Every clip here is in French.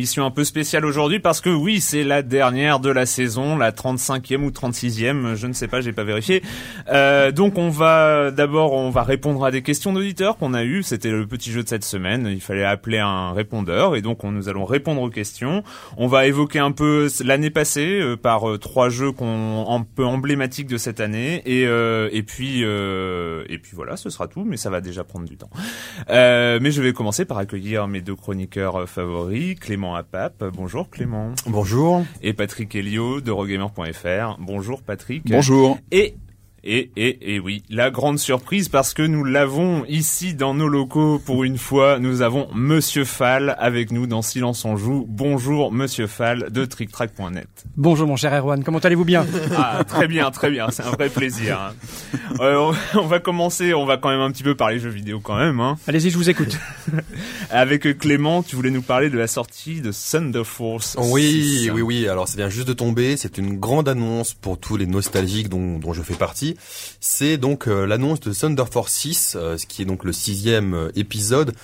Émission un peu spéciale aujourd'hui parce que oui, c'est la dernière de la saison, la 35e ou 36e, je ne sais pas, j'ai pas vérifié. Euh, donc on va d'abord on va répondre à des questions d'auditeurs qu'on a eues, c'était le petit jeu de cette semaine, il fallait appeler un répondeur et donc on, nous allons répondre aux questions. On va évoquer un peu l'année passée euh, par euh, trois jeux qu'on un peu emblématiques de cette année et euh, et puis euh, et puis voilà, ce sera tout mais ça va déjà prendre du temps. mais je vais commencer par accueillir mes deux chroniqueurs favoris. Clément Apap. Bonjour Clément. Bonjour. Et Patrick Helio de Rogamer.fr. Bonjour Patrick. Bonjour. Et et, et, et oui, la grande surprise parce que nous l'avons ici dans nos locaux pour une fois, nous avons Monsieur Fall avec nous dans Silence on joue. Bonjour Monsieur Fall de TrickTrack.net. Bonjour mon cher Erwan, comment allez-vous bien? Ah très bien, très bien, c'est un vrai plaisir. hein. Euh, on va commencer, on va quand même un petit peu parler jeux vidéo quand même. Hein. Allez-y, je vous écoute. Avec Clément, tu voulais nous parler de la sortie de Thunder Force. Oui, 6. oui, oui. Alors, ça vient juste de tomber. C'est une grande annonce pour tous les nostalgiques dont, dont je fais partie. C'est donc euh, l'annonce de Thunder Force 6, euh, ce qui est donc le sixième euh, épisode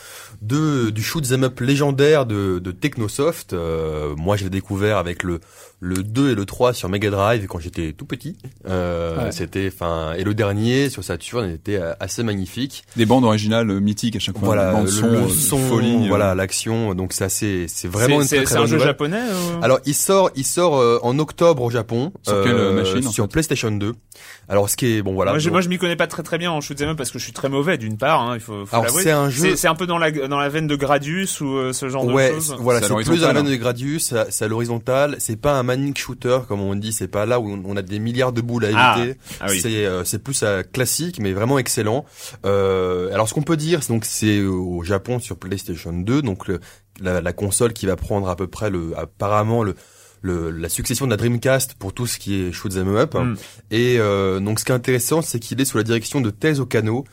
de du shoot 'em up légendaire de, de Technosoft. Euh, moi, je l'ai découvert avec le le 2 et le 3 sur Mega Drive quand j'étais tout petit. Euh, Ouais. C'était, enfin, et le dernier sur Saturn était euh, assez magnifique. Des bandes originales euh, mythiques à chaque fois. Voilà, le, son, le euh, son, folie. voilà, l'action. Donc c'est assez, c'est vraiment une C'est- très, c'est très un jeu nouvelle. japonais Alors il sort, il sort euh, en octobre au Japon. Sur quelle, euh, machine, en Sur fait? PlayStation 2. Alors ce qui est bon voilà. moi, je, donc- moi, je m'y connais pas très très bien en shoot'em up parce que je suis très mauvais d'une part. Hein, il faut, faut Alors, c'est un jeu- C'est c'est un peu dans la dans la veine de Gradius ou euh, ce genre ouais, de choses. voilà, C'est plus dans la veine hein. de Gradius, c'est à- l'horizontale. C'est pas un manic shooter comme on dit. C'est pas là où on- a des milliards de boules à Ah, éviter. ah oui. C'est euh, c'est plus euh, classique, mais vraiment excellent. Euh, alors ce qu'on peut dire, c'est donc c'est au Japon sur PlayStation 2, donc le- la, la console qui va prendre à peu près le apparemment le le, la succession de la Dreamcast pour tout ce qui est shoot 'em up. Mm. Et euh, donc ce qui est intéressant, c'est qu'il est sous la direction de Tezo Kano.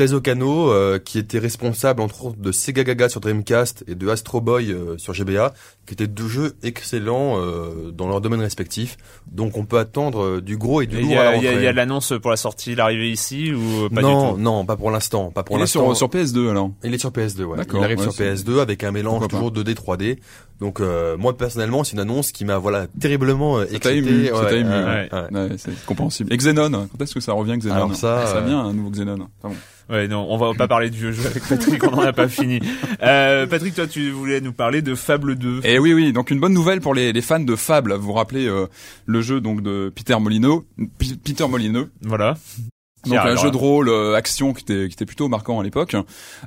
Tezo Kano, euh, qui était responsable entre autres de Sega Gaga sur Dreamcast et de Astro Boy euh, sur GBA, qui étaient deux jeux excellents euh, dans leur domaine respectif. Donc on peut attendre euh, du gros et du Et Il lourd y à la a, il y a- rentrée. il y a de l'annonce pour la sortie, l'arrivée ici ou pas non, du tout non, pas pour l'instant, pas pour Il est l'instant. sur, sur PS2 alors. Il est sur PS2, ouais. D'accord, Il arrive ouais, sur c'est- PS2 avec un mélange toujours 2D, 3D. Donc euh, moi personnellement, c'est une annonce qui m'a voilà terriblement euh, Ça excité. ému, ça Ouais, ému. ouais, ouais. ouais. Ouais, c'est compréhensible. Et Xenon, quand est-ce que ça revient Xenon Alors ça, ça euh, vient un nouveau Xenon. Ah bon. Ouais, non, on va pas parler de vieux jeux avec Patrick, on en a pas fini. Euh, Patrick, toi, tu voulais nous parler de Fable 2. Et oui, oui, donc une bonne nouvelle pour les, les fans de Fable. Vous vous rappelez euh, le jeu donc de Peter Molyneux, P- Peter Molyneux, Voilà. Donc un jeu de rôle euh, action qui était qui était plutôt marquant à l'époque.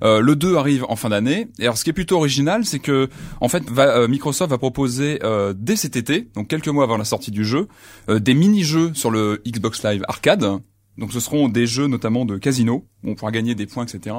Euh, le 2 arrive en fin d'année. Et alors ce qui est plutôt original, c'est que en fait va- euh, Microsoft va proposer euh, dès cet été, donc quelques mois avant la sortie du jeu, euh, des mini-jeux sur le Xbox Live Arcade. Donc ce seront des jeux notamment de casino où on pourra gagner des points, etc.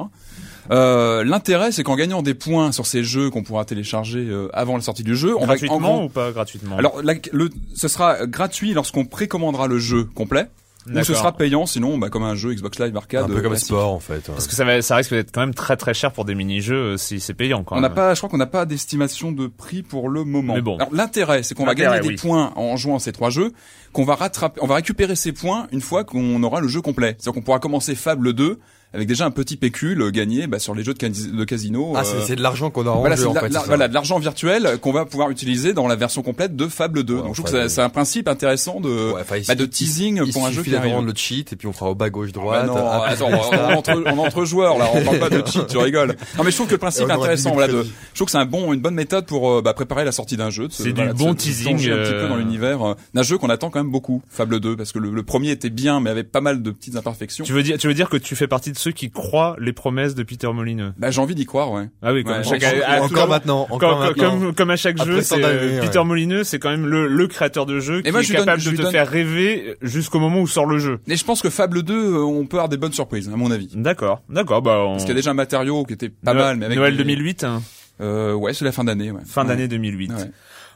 Euh, L'intérêt, c'est qu'en gagnant des points sur ces jeux qu'on pourra télécharger euh, avant la sortie du jeu, on va en gratuitement ou pas gratuitement? Alors, la- le, ce sera gratuit lorsqu'on précommandera le jeu complet. Ou ce sera payant, sinon, bah, comme un jeu Xbox Live Arcade. un peu euh, comme classique. sport en fait. Parce que ça, va, ça risque d'être quand même très très cher pour des mini-jeux euh, si c'est payant quand On n'a pas, je crois qu'on n'a pas d'estimation de prix pour le moment. Mais bon. Alors l'intérêt, c'est qu'on va gagner oui. des points en jouant à ces trois jeux, qu'on va rattraper, on va récupérer ces points une fois qu'on aura le jeu complet. C'est-à-dire qu'on pourra commencer Fable 2 avec déjà un petit pécule euh, gagné bah, sur les jeux de, casi- de casino. Ah, euh, c'est de l'argent qu'on a en Voilà, jeu en fait. voilà, de l'argent virtuel qu'on va pouvoir utiliser dans la version complète de Fable 2. Ouais, Donc je trouve que c'est- un principe intéressant de, Ouais, enfin, il bah, de teasing il pour un jeu suffit qui arrive. le cheat et puis on fera au bas gauche Bah droite. non, attends, on, on entre, on entre joueurs là, on parle pas de cheat, tu rigoles. Non mais je trouve que le principe est intéressant, voilà, de, je trouve que c'est un bon, une bonne méthode pour euh, bah, préparer la sortie d'un jeu. C'est du voilà, bon teasing, un petit peu dans l'univers d'un jeu qu'on attend quand même beaucoup, Fable 2, parce que le, le premier était bien, mais avait pas mal de petites imperfections. Tu veux dire, tu veux dire que tu fais partie de ceux qui croient les promesses de Peter Molineux Bah j'ai envie d'y croire, ouais. Ah oui, comme Ouais, à chaque, encore- à- à- encore maintenant, comme, encore comme- maintenant. comme, comme à chaque Après jeu, c'est euh, ouais. Peter Molineux, c'est quand même le, le créateur de jeu qui moi, est je donne- capable de te donne- faire rêver jusqu'au moment où sort le jeu. Mais je pense que Fable 2, euh, on peut avoir des bonnes surprises, à mon avis. D'accord, d'accord, bah on... Parce qu'il y a déjà un matériau qui était pas mal, mais avec Noël des- 2008, hein. Euh, ouais, c'est la fin d'année, ouais. fin Ouais. d'année 2008. Ouais.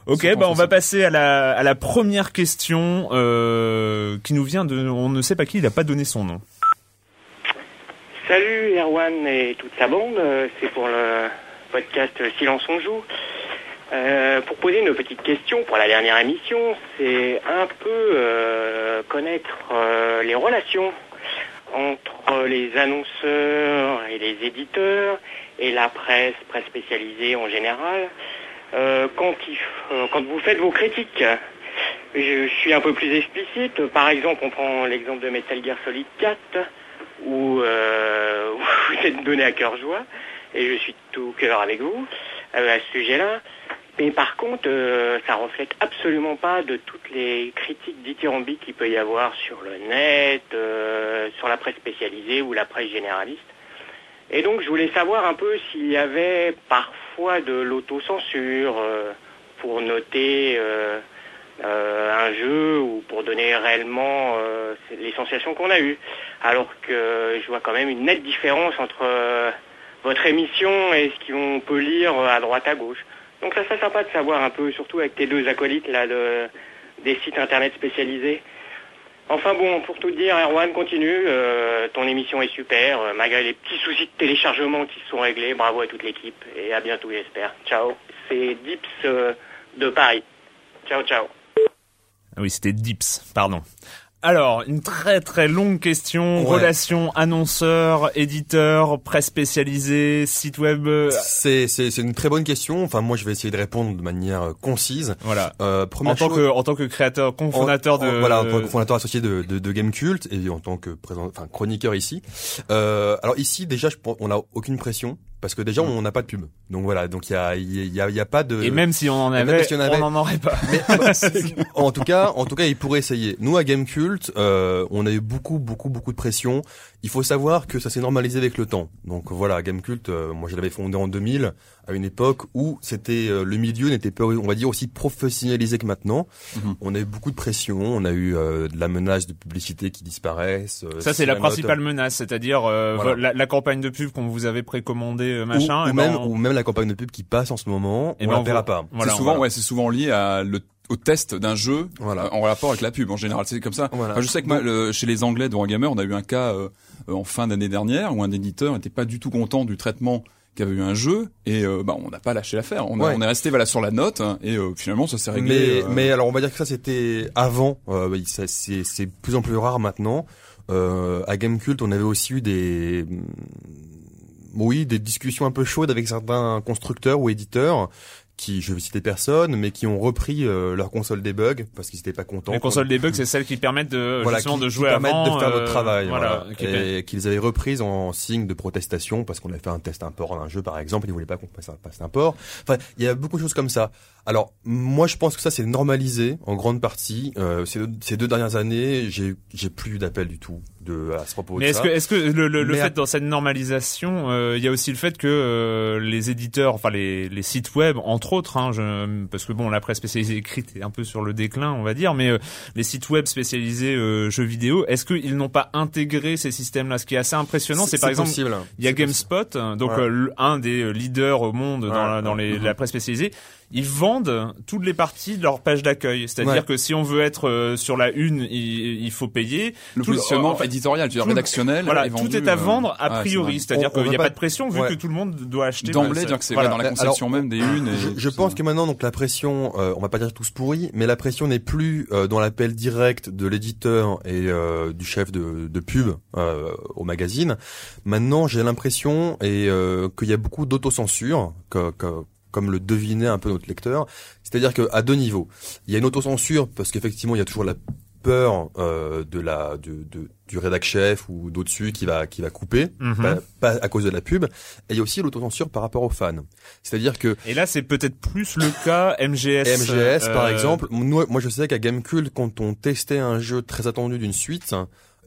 Ok, bah on va passer à la à la première question euh, qui nous vient de on ne sait pas qui, il a pas donné son nom. Salut Erwan et toute sa bande, euh, c'est pour le podcast Silence on joue. Euh, pour poser une petite question pour la dernière émission, c'est un peu euh, connaître les relations entre les annonceurs et les éditeurs et la presse, presse spécialisée en général, quand vous faites vos critiques. Je suis un peu plus explicite. Par exemple, on prend l'exemple de Metal Gear Solid 4 où euh, vous êtes donné à cœur joie, et je suis tout cœur avec vous euh, à ce sujet-là. Mais par contre, euh, ça reflète absolument pas de toutes les critiques dithyrambiques qu'il peut y avoir sur le net, euh, sur la presse spécialisée ou la presse généraliste. Et donc, je voulais savoir un peu s'il y avait parfois de l'autocensure pour noter un jeu ou pour donner réellement euh, les sensations qu'on a eues. Alors que je vois quand même une nette différence entre euh, votre émission et ce qu'on peut lire à droite à gauche. Donc ça serait sympa de savoir un peu, surtout avec tes deux acolytes là de, des sites internet spécialisés. Enfin bon, pour tout dire, Erwan, continue. euh, ton émission est super, euh, malgré les petits soucis de téléchargement qui se sont réglés. Bravo à toute l'équipe et à bientôt, j'espère. Ciao. C'est Dips euh, de Paris. Ciao, ciao. Oui, c'était Dips, pardon. Alors, une très très longue question, Ouais. relation annonceur, éditeur, presse spécialisée, site web, euh, C'est c'est c'est une très bonne question. Enfin moi je vais essayer de répondre de manière euh, concise. voilà. Euh, première En tant chose- que en tant que créateur, cofondateur de voilà en tant que fondateur associé de, de, de Game Cult et en tant que présent, enfin chroniqueur ici. Euh, alors ici déjà je, on n'a aucune pression parce que déjà on n'a pas de pub. Donc voilà donc il y a il y a, y a pas de Mm. et même si on en avait, si on avait- on n'en aurait pas. Mais, ah bah, en tout cas, en tout cas, il pourrait essayer. Nous à Game Cult, euh, on a eu beaucoup, beaucoup, beaucoup de pression. Il faut savoir que ça s'est normalisé avec le temps. Donc voilà, Game Cult, euh, moi je l'avais fondé en 2000, à une époque où c'était euh, le milieu n'était pas, on va dire, aussi professionnalisé que maintenant. Mhm. On a eu beaucoup de pression, on a eu euh, de la menace de publicité qui disparaissent. euh, Ça c'est la note- principale menace, c'est-à-dire euh, Voilà. la, la campagne de pub qu'on vous avait précommandée euh, ou, machin. ou et ben, on- ou même la campagne de pub qui passe en ce moment, et on ben, la vous- pas. Voilà, c'est souvent, on- ouais, c'est souvent lié à le, au test d'un jeu Voilà. en rapport avec la pub en général. C'est comme ça. Voilà. Enfin, je sais que moi, le- chez les Anglais de Wargamer, on a eu un cas euh, en fin d'année dernière où un éditeur n'était pas du tout content du traitement qu'avait eu un jeu et euh, bah, on n'a pas lâché l'affaire. On, a- Ouais. on est resté voilà sur la note hein, et euh, finalement ça s'est réglé. Mais, euh, mais alors on va dire que ça c'était avant. Euh, ça, c'est c'est plus en plus rare maintenant. Euh, à Gamecult, on avait aussi eu des mm, oui des discussions un peu chaudes avec certains constructeurs ou éditeurs qui, je vais citer personne, mais qui ont repris euh, leur console debug parce qu'ils n'étaient pas contents. Les consoles debug, c'est celles qui permettent de voilà, justement qui, de qui jouer permettent avant, de faire euh, notre travail, voilà, voilà, qui et qu'ils avaient reprises en signe de protestation parce qu'on avait fait un test import d'un jeu par exemple, ils voulaient pas qu'on passe un, passe un port. Enfin, il y a beaucoup de choses comme ça. Alors, moi, je pense que ça c'est normalisé en grande partie. Euh, ces, deux, ces deux dernières années, j'ai j'ai plus d'appels du tout de à ce propos Mais est-ce que, est-ce que le, le, le fait à- dans cette normalisation, euh, il y a aussi le fait que euh, les éditeurs, enfin les, les sites web, entre autres, hein, je, parce que bon, la presse spécialisée écrite est un peu sur le déclin, on va dire, mais euh, les sites web spécialisés euh, jeux vidéo, est-ce qu'ils n'ont pas intégré ces systèmes-là? Ce qui est assez impressionnant, c'est par exemple, il y a GameSpot, donc Ouais. euh, le- un des leaders au monde dans, Ouais, la, dans les, la presse spécialisée. Ils vendent toutes les parties de leur page d'accueil. C'est-à-dire Ouais. que si on veut être euh, sur la une, il, il faut payer. Le Tout positionnement en fait, éditorial, tu veux dire rédactionnel. Voilà, est tout est à euh, vendre a priori. C'est-à-dire qu'il n'y a pas de pression vu ouais. que tout le monde doit acheter. D'emblée, dire que c'est voilà. dans la Alors, conception même des unes. Et Je, pense ça. que maintenant, donc la pression, euh, on va pas dire tous pourris, mais la pression n'est plus euh, dans l'appel direct de l'éditeur et euh, du chef de, de pub euh, au magazine. Maintenant, j'ai l'impression et euh, qu'il y a beaucoup d'autocensure, que, que- comme le devinait un peu notre lecteur. C'est-à-dire que à deux niveaux, il y a une autocensure parce qu'effectivement, il y a toujours la peur euh, de la de, de- du rédac chef ou d'au-dessus qui va qui va couper Mhm. pas, pas à cause de la pub et il y a aussi l'autocensure par rapport aux fans c'est-à-dire que Et là, c'est peut-être plus le cas MGS. MGS par euh, exemple, moi, moi je sais qu'à Gamecult, quand on testait un jeu très attendu d'une suite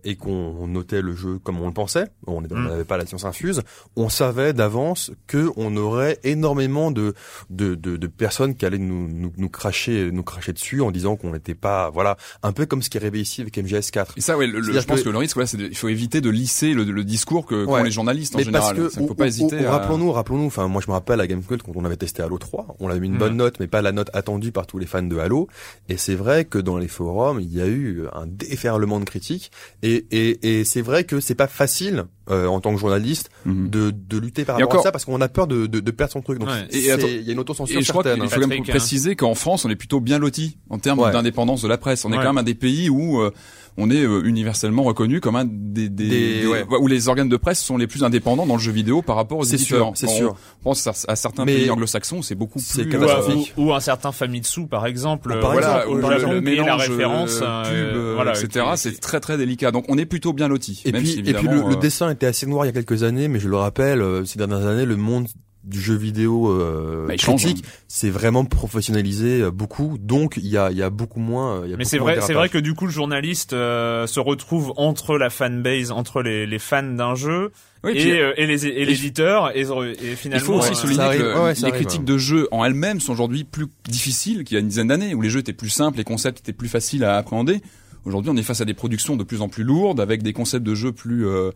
et qu'on notait le jeu comme on le pensait, on Mm. n'avait pas la science infuse, on savait d'avance que on aurait énormément de de, de, de personnes qui allaient nous, nous nous cracher nous cracher dessus en disant qu'on n'était pas voilà un peu comme ce qui est rêvé ici avec MGS 4. Et ça, ouais, le, je pense que- que, le risque, c'est il faut éviter de lisser le, le discours que qu'ont Ouais. les journalistes en Mais général. parce que, Ça, faut pas hésiter. à- rappelons-nous, rappelons-nous, enfin, moi je me rappelle à Gamecult quand on avait testé Halo 3, on avait mis une Mhm. bonne note, mais pas la note attendue par tous les fans de Halo. Et c'est vrai que dans les forums, il y a eu un déferlement de critiques. Et, et, et c'est vrai que c'est pas facile, euh, en tant que journaliste, Mhm. de, de lutter par Et rapport à ça parce qu'on a peur de, de, de perdre son truc. Donc, Ouais. c'est- Et attends- il y a une autocensure Et je crois qu'il faut quand même hein. préciser qu'en France, on est plutôt bien loti en termes Ouais. d'indépendance de la presse. On est Ouais. quand même un des pays où euh, on est euh, universellement reconnu comme un des, des, Des- des- ouais. où les organes de presse sont les plus indépendants dans le jeu vidéo par rapport aux C'est éditeurs. sûr, c'est sûr. On pense à, à certains Mais pays anglo-saxons, c'est beaucoup plus Ou, catastrophique. ou, ou un certain Famitsu, par exemple. Par euh, exemple, voilà, ou où le- le, le payer la mélange référence, euh, euh, pub, euh, voilà, etc. C'est très très délicat. Donc on est plutôt bien loti. Et puis, si, et puis le, le euh, dessin était assez noir il y a quelques années, mais je le rappelle, euh, ces dernières années, le monde du jeu vidéo euh, Bah, critique, c'est vraiment professionnalisé euh, beaucoup, donc il y a, il y a beaucoup moins. euh, il y a Mais c'est vrai, c'est vrai que du coup le journaliste euh, se retrouve entre la fanbase, entre les, les fans d'un jeu oui, et, puis- euh, et les et l'éditeur et, et Il finalement. faut aussi euh, souligner arrive. que Ouais, les arrive, critiques ouais. de jeux en elles-mêmes sont aujourd'hui plus difficiles qu'il y a une dizaine d'années, où les jeux étaient plus simples, les concepts étaient plus faciles à appréhender. Aujourd'hui, on est face à des productions de plus en plus lourdes, avec des concepts de jeux plus euh,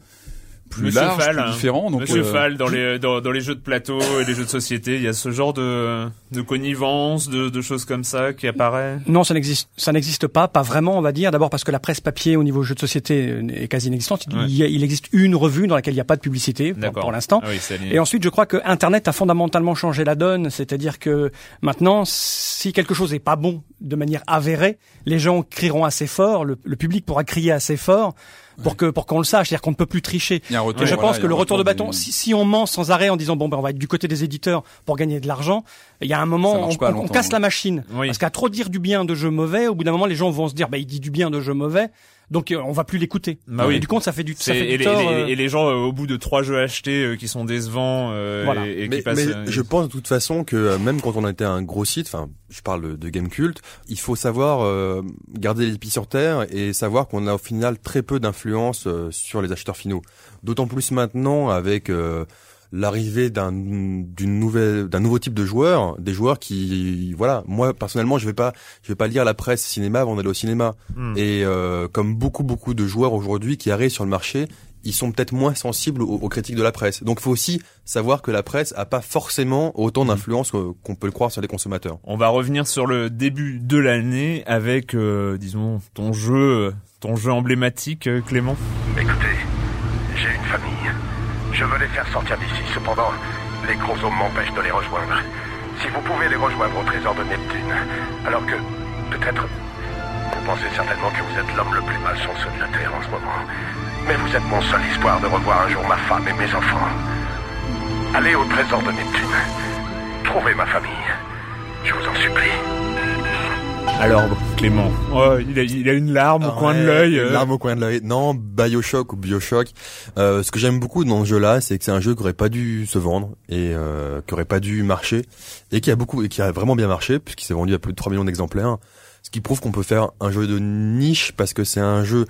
plus Monsieur larges, Fall, plus hein. différents. Donc, Monsieur euh, Fall, dans les dans, dans les jeux de plateau et les jeux de société, il y a ce genre de de connivence, de, de choses comme ça qui apparaît? Non, ça n'existe, ça n'existe pas, pas vraiment, on va dire. D'abord parce que la presse papier au niveau jeux de société est quasi inexistante. Il, Ouais. y a- il existe une revue dans laquelle il n'y a pas de publicité pour, D'accord. pour l'instant. Ah oui, Et ensuite, je crois que Internet a fondamentalement changé la donne, c'est-à-dire que maintenant, si quelque chose n'est pas bon de manière avérée, les gens crieront assez fort, le, le public pourra crier assez fort pour que pour qu'on le sache, c'est-à-dire qu'on ne peut plus tricher. il y a un retour, Et je voilà, pense il y que a le retour de bâton, des- si, si on ment sans arrêt en disant bon ben on va être du côté des éditeurs pour gagner de l'argent, il y a un moment on, on- casse hein. la machine. Oui. Parce qu'à trop dire du bien de jeux mauvais, au bout d'un moment les gens vont se dire bah il dit du bien de jeux mauvais, donc euh, on va plus l'écouter. Bah et oui. du compte ça fait du ça fait et, du les, tort. et les- euh, et les gens euh, au bout de trois jeux achetés euh, qui sont décevants euh, Voilà. et, et Mais, qui passent. mais euh, je pense de toute façon que même quand on était un gros site, enfin, je parle de, de Gamecult, il faut savoir euh, garder les pieds sur terre et savoir qu'on a au final très peu d'influence euh, sur les acheteurs finaux. D'autant plus maintenant avec euh, l'arrivée d'un d'une nouvelle d'un nouveau type de joueur, des joueurs qui voilà, moi personnellement, je vais pas je vais pas lire la presse cinéma avant d'aller au cinéma. Hmm. Et euh, comme beaucoup beaucoup de joueurs aujourd'hui qui arrivent sur le marché, ils sont peut-être moins sensibles aux, aux critiques de la presse. Donc il faut aussi savoir que la presse a pas forcément autant Mhm. d'influence qu'on peut le croire sur les consommateurs. On va revenir sur le début de l'année avec, euh, disons, ton jeu, ton jeu emblématique, euh, Clément. Écoutez, j'ai une famille. Je veux les faire sortir d'ici. Cependant, les chromosomes m'empêchent de les rejoindre. Si vous pouvez les rejoindre au trésor de Neptune, alors que, peut-être, vous pensez certainement que vous êtes l'homme le plus malchanceux de la Terre en ce moment. Mais vous êtes mon seul espoir de revoir un jour ma femme et mes enfants. Allez au trésor de Neptune. Trouvez ma famille. Je vous en supplie. Alors, Clément, oh, il, a, il a une larme au coin de l'œil. Une euh. larme au coin de l'œil. Non, Bioshock ou Bioshock. Euh, ce que j'aime beaucoup dans ce jeu-là, c'est que c'est un jeu qui aurait pas dû se vendre et euh, qui aurait pas dû marcher et qui a beaucoup et qui a vraiment bien marché puisqu'il s'est vendu à plus de 3 millions d'exemplaires. Ce qui prouve qu'on peut faire un jeu de niche parce que c'est un jeu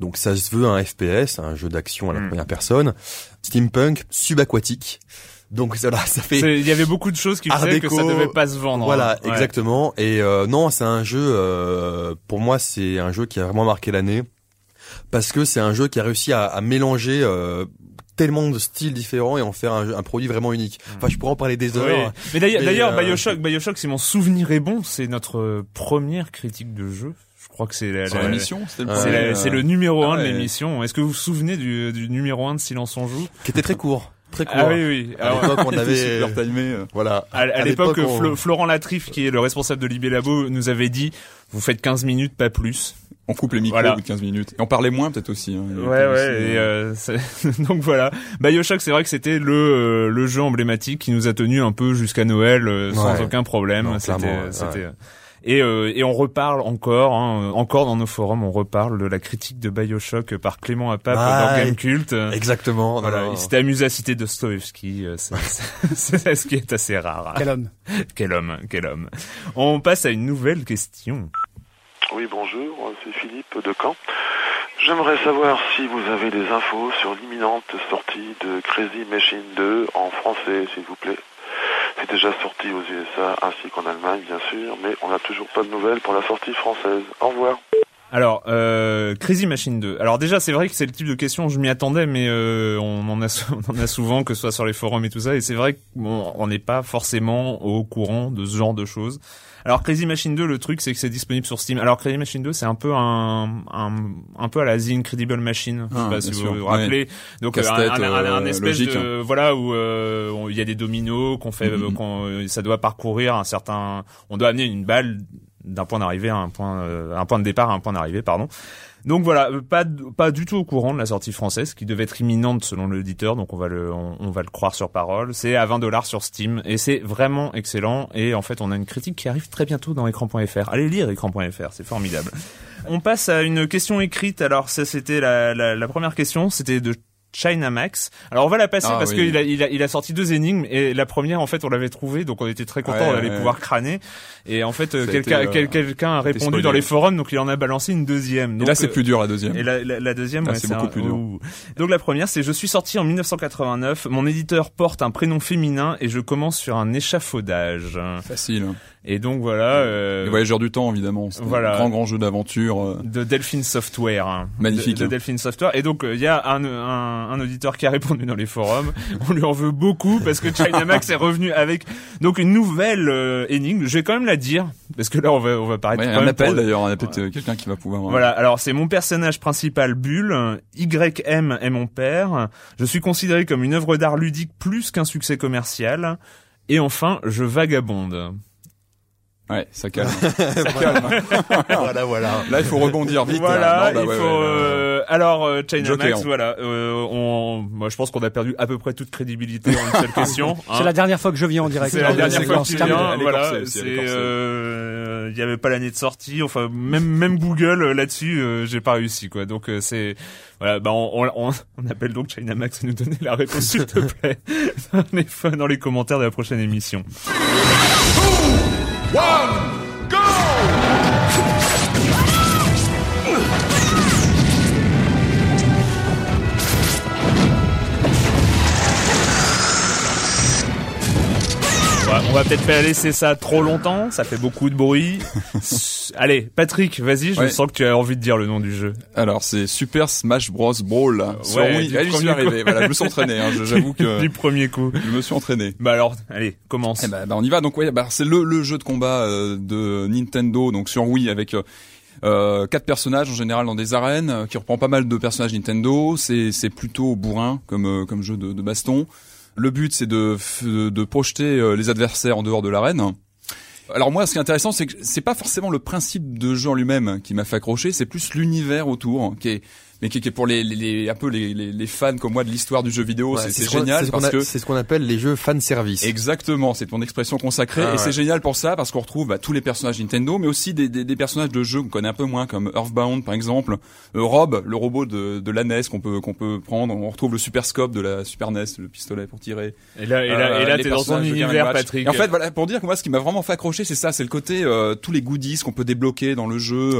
donc ça se veut un FPS, un jeu d'action à la Mm. première personne, steampunk, subaquatique. Donc voilà, ça fait Il y avait beaucoup de choses qui faisaient que ça devait pas se vendre. Voilà, hein. Ouais. exactement. Et euh, non, c'est un jeu. euh, pour moi, c'est un jeu qui a vraiment marqué l'année parce que c'est un jeu qui a réussi à, à mélanger euh, tellement de styles différents et en faire un, produit vraiment unique. Enfin, je pourrais en parler des heures. Mais d'ailleurs, Mais, d'ailleurs, euh, Bioshock, Bioshock, si mon souvenir est bon, c'est notre première critique de jeu. Je crois que c'est la, la- l'émission, le c'est, la- euh, c'est le numéro ah un de ouais. l'émission. Est-ce que vous vous souvenez du, du numéro un de Silence on joue? Qui était très court, très court. Ah oui, oui. À l'époque, on avait. super timé. euh. Voilà. à, à l'époque, on- Flo- Florent Latrif, qui est le responsable de Libé Labo, nous avait dit vous faites 15 minutes, pas plus. On coupe les micros Voilà. au bout de 15 minutes. Et on parlait moins peut-être aussi. hein. Ouais, ouais. aussi, Et, euh, euh, donc voilà. Bioshock, c'est vrai que c'était le euh, le jeu emblématique qui nous a tenu un peu jusqu'à Noël euh, sans Ouais. aucun problème. C'était. Et, euh, et on reparle encore, hein, encore dans nos forums, on reparle de la critique de Bioshock par Clément Apap dans Ouais. Gamecult. Exactement. Voilà, il s'était amusé à citer Dostoevsky, euh, c'est- c'est c'est ce qui est assez rare. Quel homme. Quel homme, quel homme. On passe à une nouvelle question. Oui, bonjour, c'est Philippe de Caen. J'aimerais savoir si vous avez des infos sur l'imminente sortie de Crazy Machine 2 en français, s'il vous plaît. C'est déjà sorti aux USA ainsi qu'en Allemagne, bien sûr, mais on n'a toujours pas de nouvelles pour la sortie française. Au revoir. Alors, euh, Crazy Machine 2. Alors déjà, c'est vrai que c'est le type de question, je m'y attendais, mais euh, on, en a, on en a souvent, que ce soit sur les forums et tout ça, et c'est vrai qu'on n'est pas forcément au courant de ce genre de choses. Alors Crazy Machine 2, le truc, c'est que c'est disponible sur Steam. Alors Crazy Machine 2, c'est un peu un, un, un peu à la The Incredible Machine. Je sais Ah, pas si vous vous ouais. rappelez. Donc euh, un, un, euh, espèce logique. de voilà où euh, il y a des dominos qu'on fait, qu'on, euh, ça doit parcourir un certain, on doit amener une balle d'un point d'arrivée à un point, euh, un point de départ à un point d'arrivée, pardon. Donc voilà, euh, pas pas du tout au courant de la sortie française, qui devait être imminente selon l'éditeur, donc on va le on, on va le croire sur parole. C'est à 20 dollars sur Steam et c'est vraiment excellent. Et en fait, on a une critique qui arrive très bientôt dans écran.fr. Allez lire écran.fr, c'est formidable. On passe à une question écrite. Alors ça, c'était la, la, la première question, c'était de China Max. Alors on va la passer Ah parce oui. qu'il a, il a, il a sorti deux énigmes et la première en fait on l'avait trouvée donc on était très content Ouais, on allait ouais. pouvoir crâner et en fait euh, quelqu'un euh, quel- quelqu'un a répondu spoilé. dans les forums donc il en a balancé une deuxième. Et Donc, là, c'est plus dur la deuxième. et la, la, la deuxième, Ah, ouais, c'est beaucoup un- plus dur. ouh. Donc la première, c'est je suis sorti en 1989. Mon éditeur porte un prénom féminin et je commence sur un échafaudage. Facile. Et donc voilà. euh, Les voyageurs du temps, évidemment. Voilà. un grand, grand jeu d'aventure. euh. de Delphine Software. hein. Magnifique, De, de hein. Delphine Software. Et donc, il y a un, un, un auditeur qui a répondu dans les forums. On lui en veut beaucoup parce que Chinamax est revenu avec donc une nouvelle euh, énigme. Je vais quand même la dire parce que là, on va, on va paraître Ouais, un appel pour- d'ailleurs. On a peut-être quelqu'un qui va pouvoir. euh, Voilà, alors c'est mon personnage principal Bulle, YM est mon père, je suis considéré comme une œuvre d'art ludique plus qu'un succès commercial, et enfin, je vagabonde. Ouais, ça calme. voilà, voilà. Là, il faut rebondir vite. Voilà. Non, bah il ouais, faut... euh, alors, euh, China Joker. Max, voilà, euh, on, moi je pense qu'on a perdu à peu près toute crédibilité en une seule question. hein. C'est la dernière fois que je viens en direct. C'est la Alors, dernière fois que terminé. viens, voilà, euh, il y avait pas l'année de sortie, enfin, même, même Google, euh, là-dessus, euh, j'ai pas réussi, quoi. Donc, euh, c'est, voilà, bah, on, on, on- on appelle donc China Max à nous donner la réponse, s'il te plaît, dans les, dans les commentaires de la prochaine émission. On va, on va peut-être pas laisser ça trop longtemps, ça fait beaucoup de bruit. Allez, Patrick, vas-y, je Ouais. sens que tu as envie de dire le nom du jeu. Alors, c'est Super Smash Bros. Brawl. Sur ouais, Wii. Ah, j'y suis arrivé. Voilà, je me suis entraîné. hein. Je- J'avoue que du premier coup. je me suis entraîné. Bah alors, allez, commence. Eh ben, bah, on y va. Donc ouais, bah, c'est le, le jeu de combat euh, de Nintendo, donc sur Wii avec euh, euh, quatre personnages en général dans des arènes, euh, qui reprend pas mal de personnages Nintendo. C'est c'est plutôt bourrin comme euh, comme jeu de, de baston. Le but c'est de, de de projeter euh, les adversaires en dehors de l'arène. Alors moi, ce qui est intéressant, c'est que c'est pas forcément le principe de jeu en lui-même qui m'a fait accrocher, c'est plus l'univers autour, qui est mais qui, qui est pour les, les, les- un peu les, les, les fans comme moi de l'histoire du jeu vidéo, Ouais, c'est génial c'est ce qu'on parce a- que c'est ce qu'on appelle les jeux fan service. Exactement, c'est ton expression consacrée Ah et ouais. c'est génial pour ça parce qu'on retrouve bah, tous les personnages Nintendo, mais aussi des, des, des personnages de jeux qu'on connaît un peu moins comme Earthbound par exemple, euh, Rob, le robot de, de la NES qu'on peut qu'on peut prendre, on retrouve le Super Scope de la Super NES, le pistolet pour tirer. Et là, et là, Euh, et là t'es dans Game univers. Patrick. Et en fait, voilà, pour dire que moi, ce qui m'a vraiment fait accrocher, c'est ça, c'est le côté euh, tous les goodies qu'on peut débloquer dans le jeu.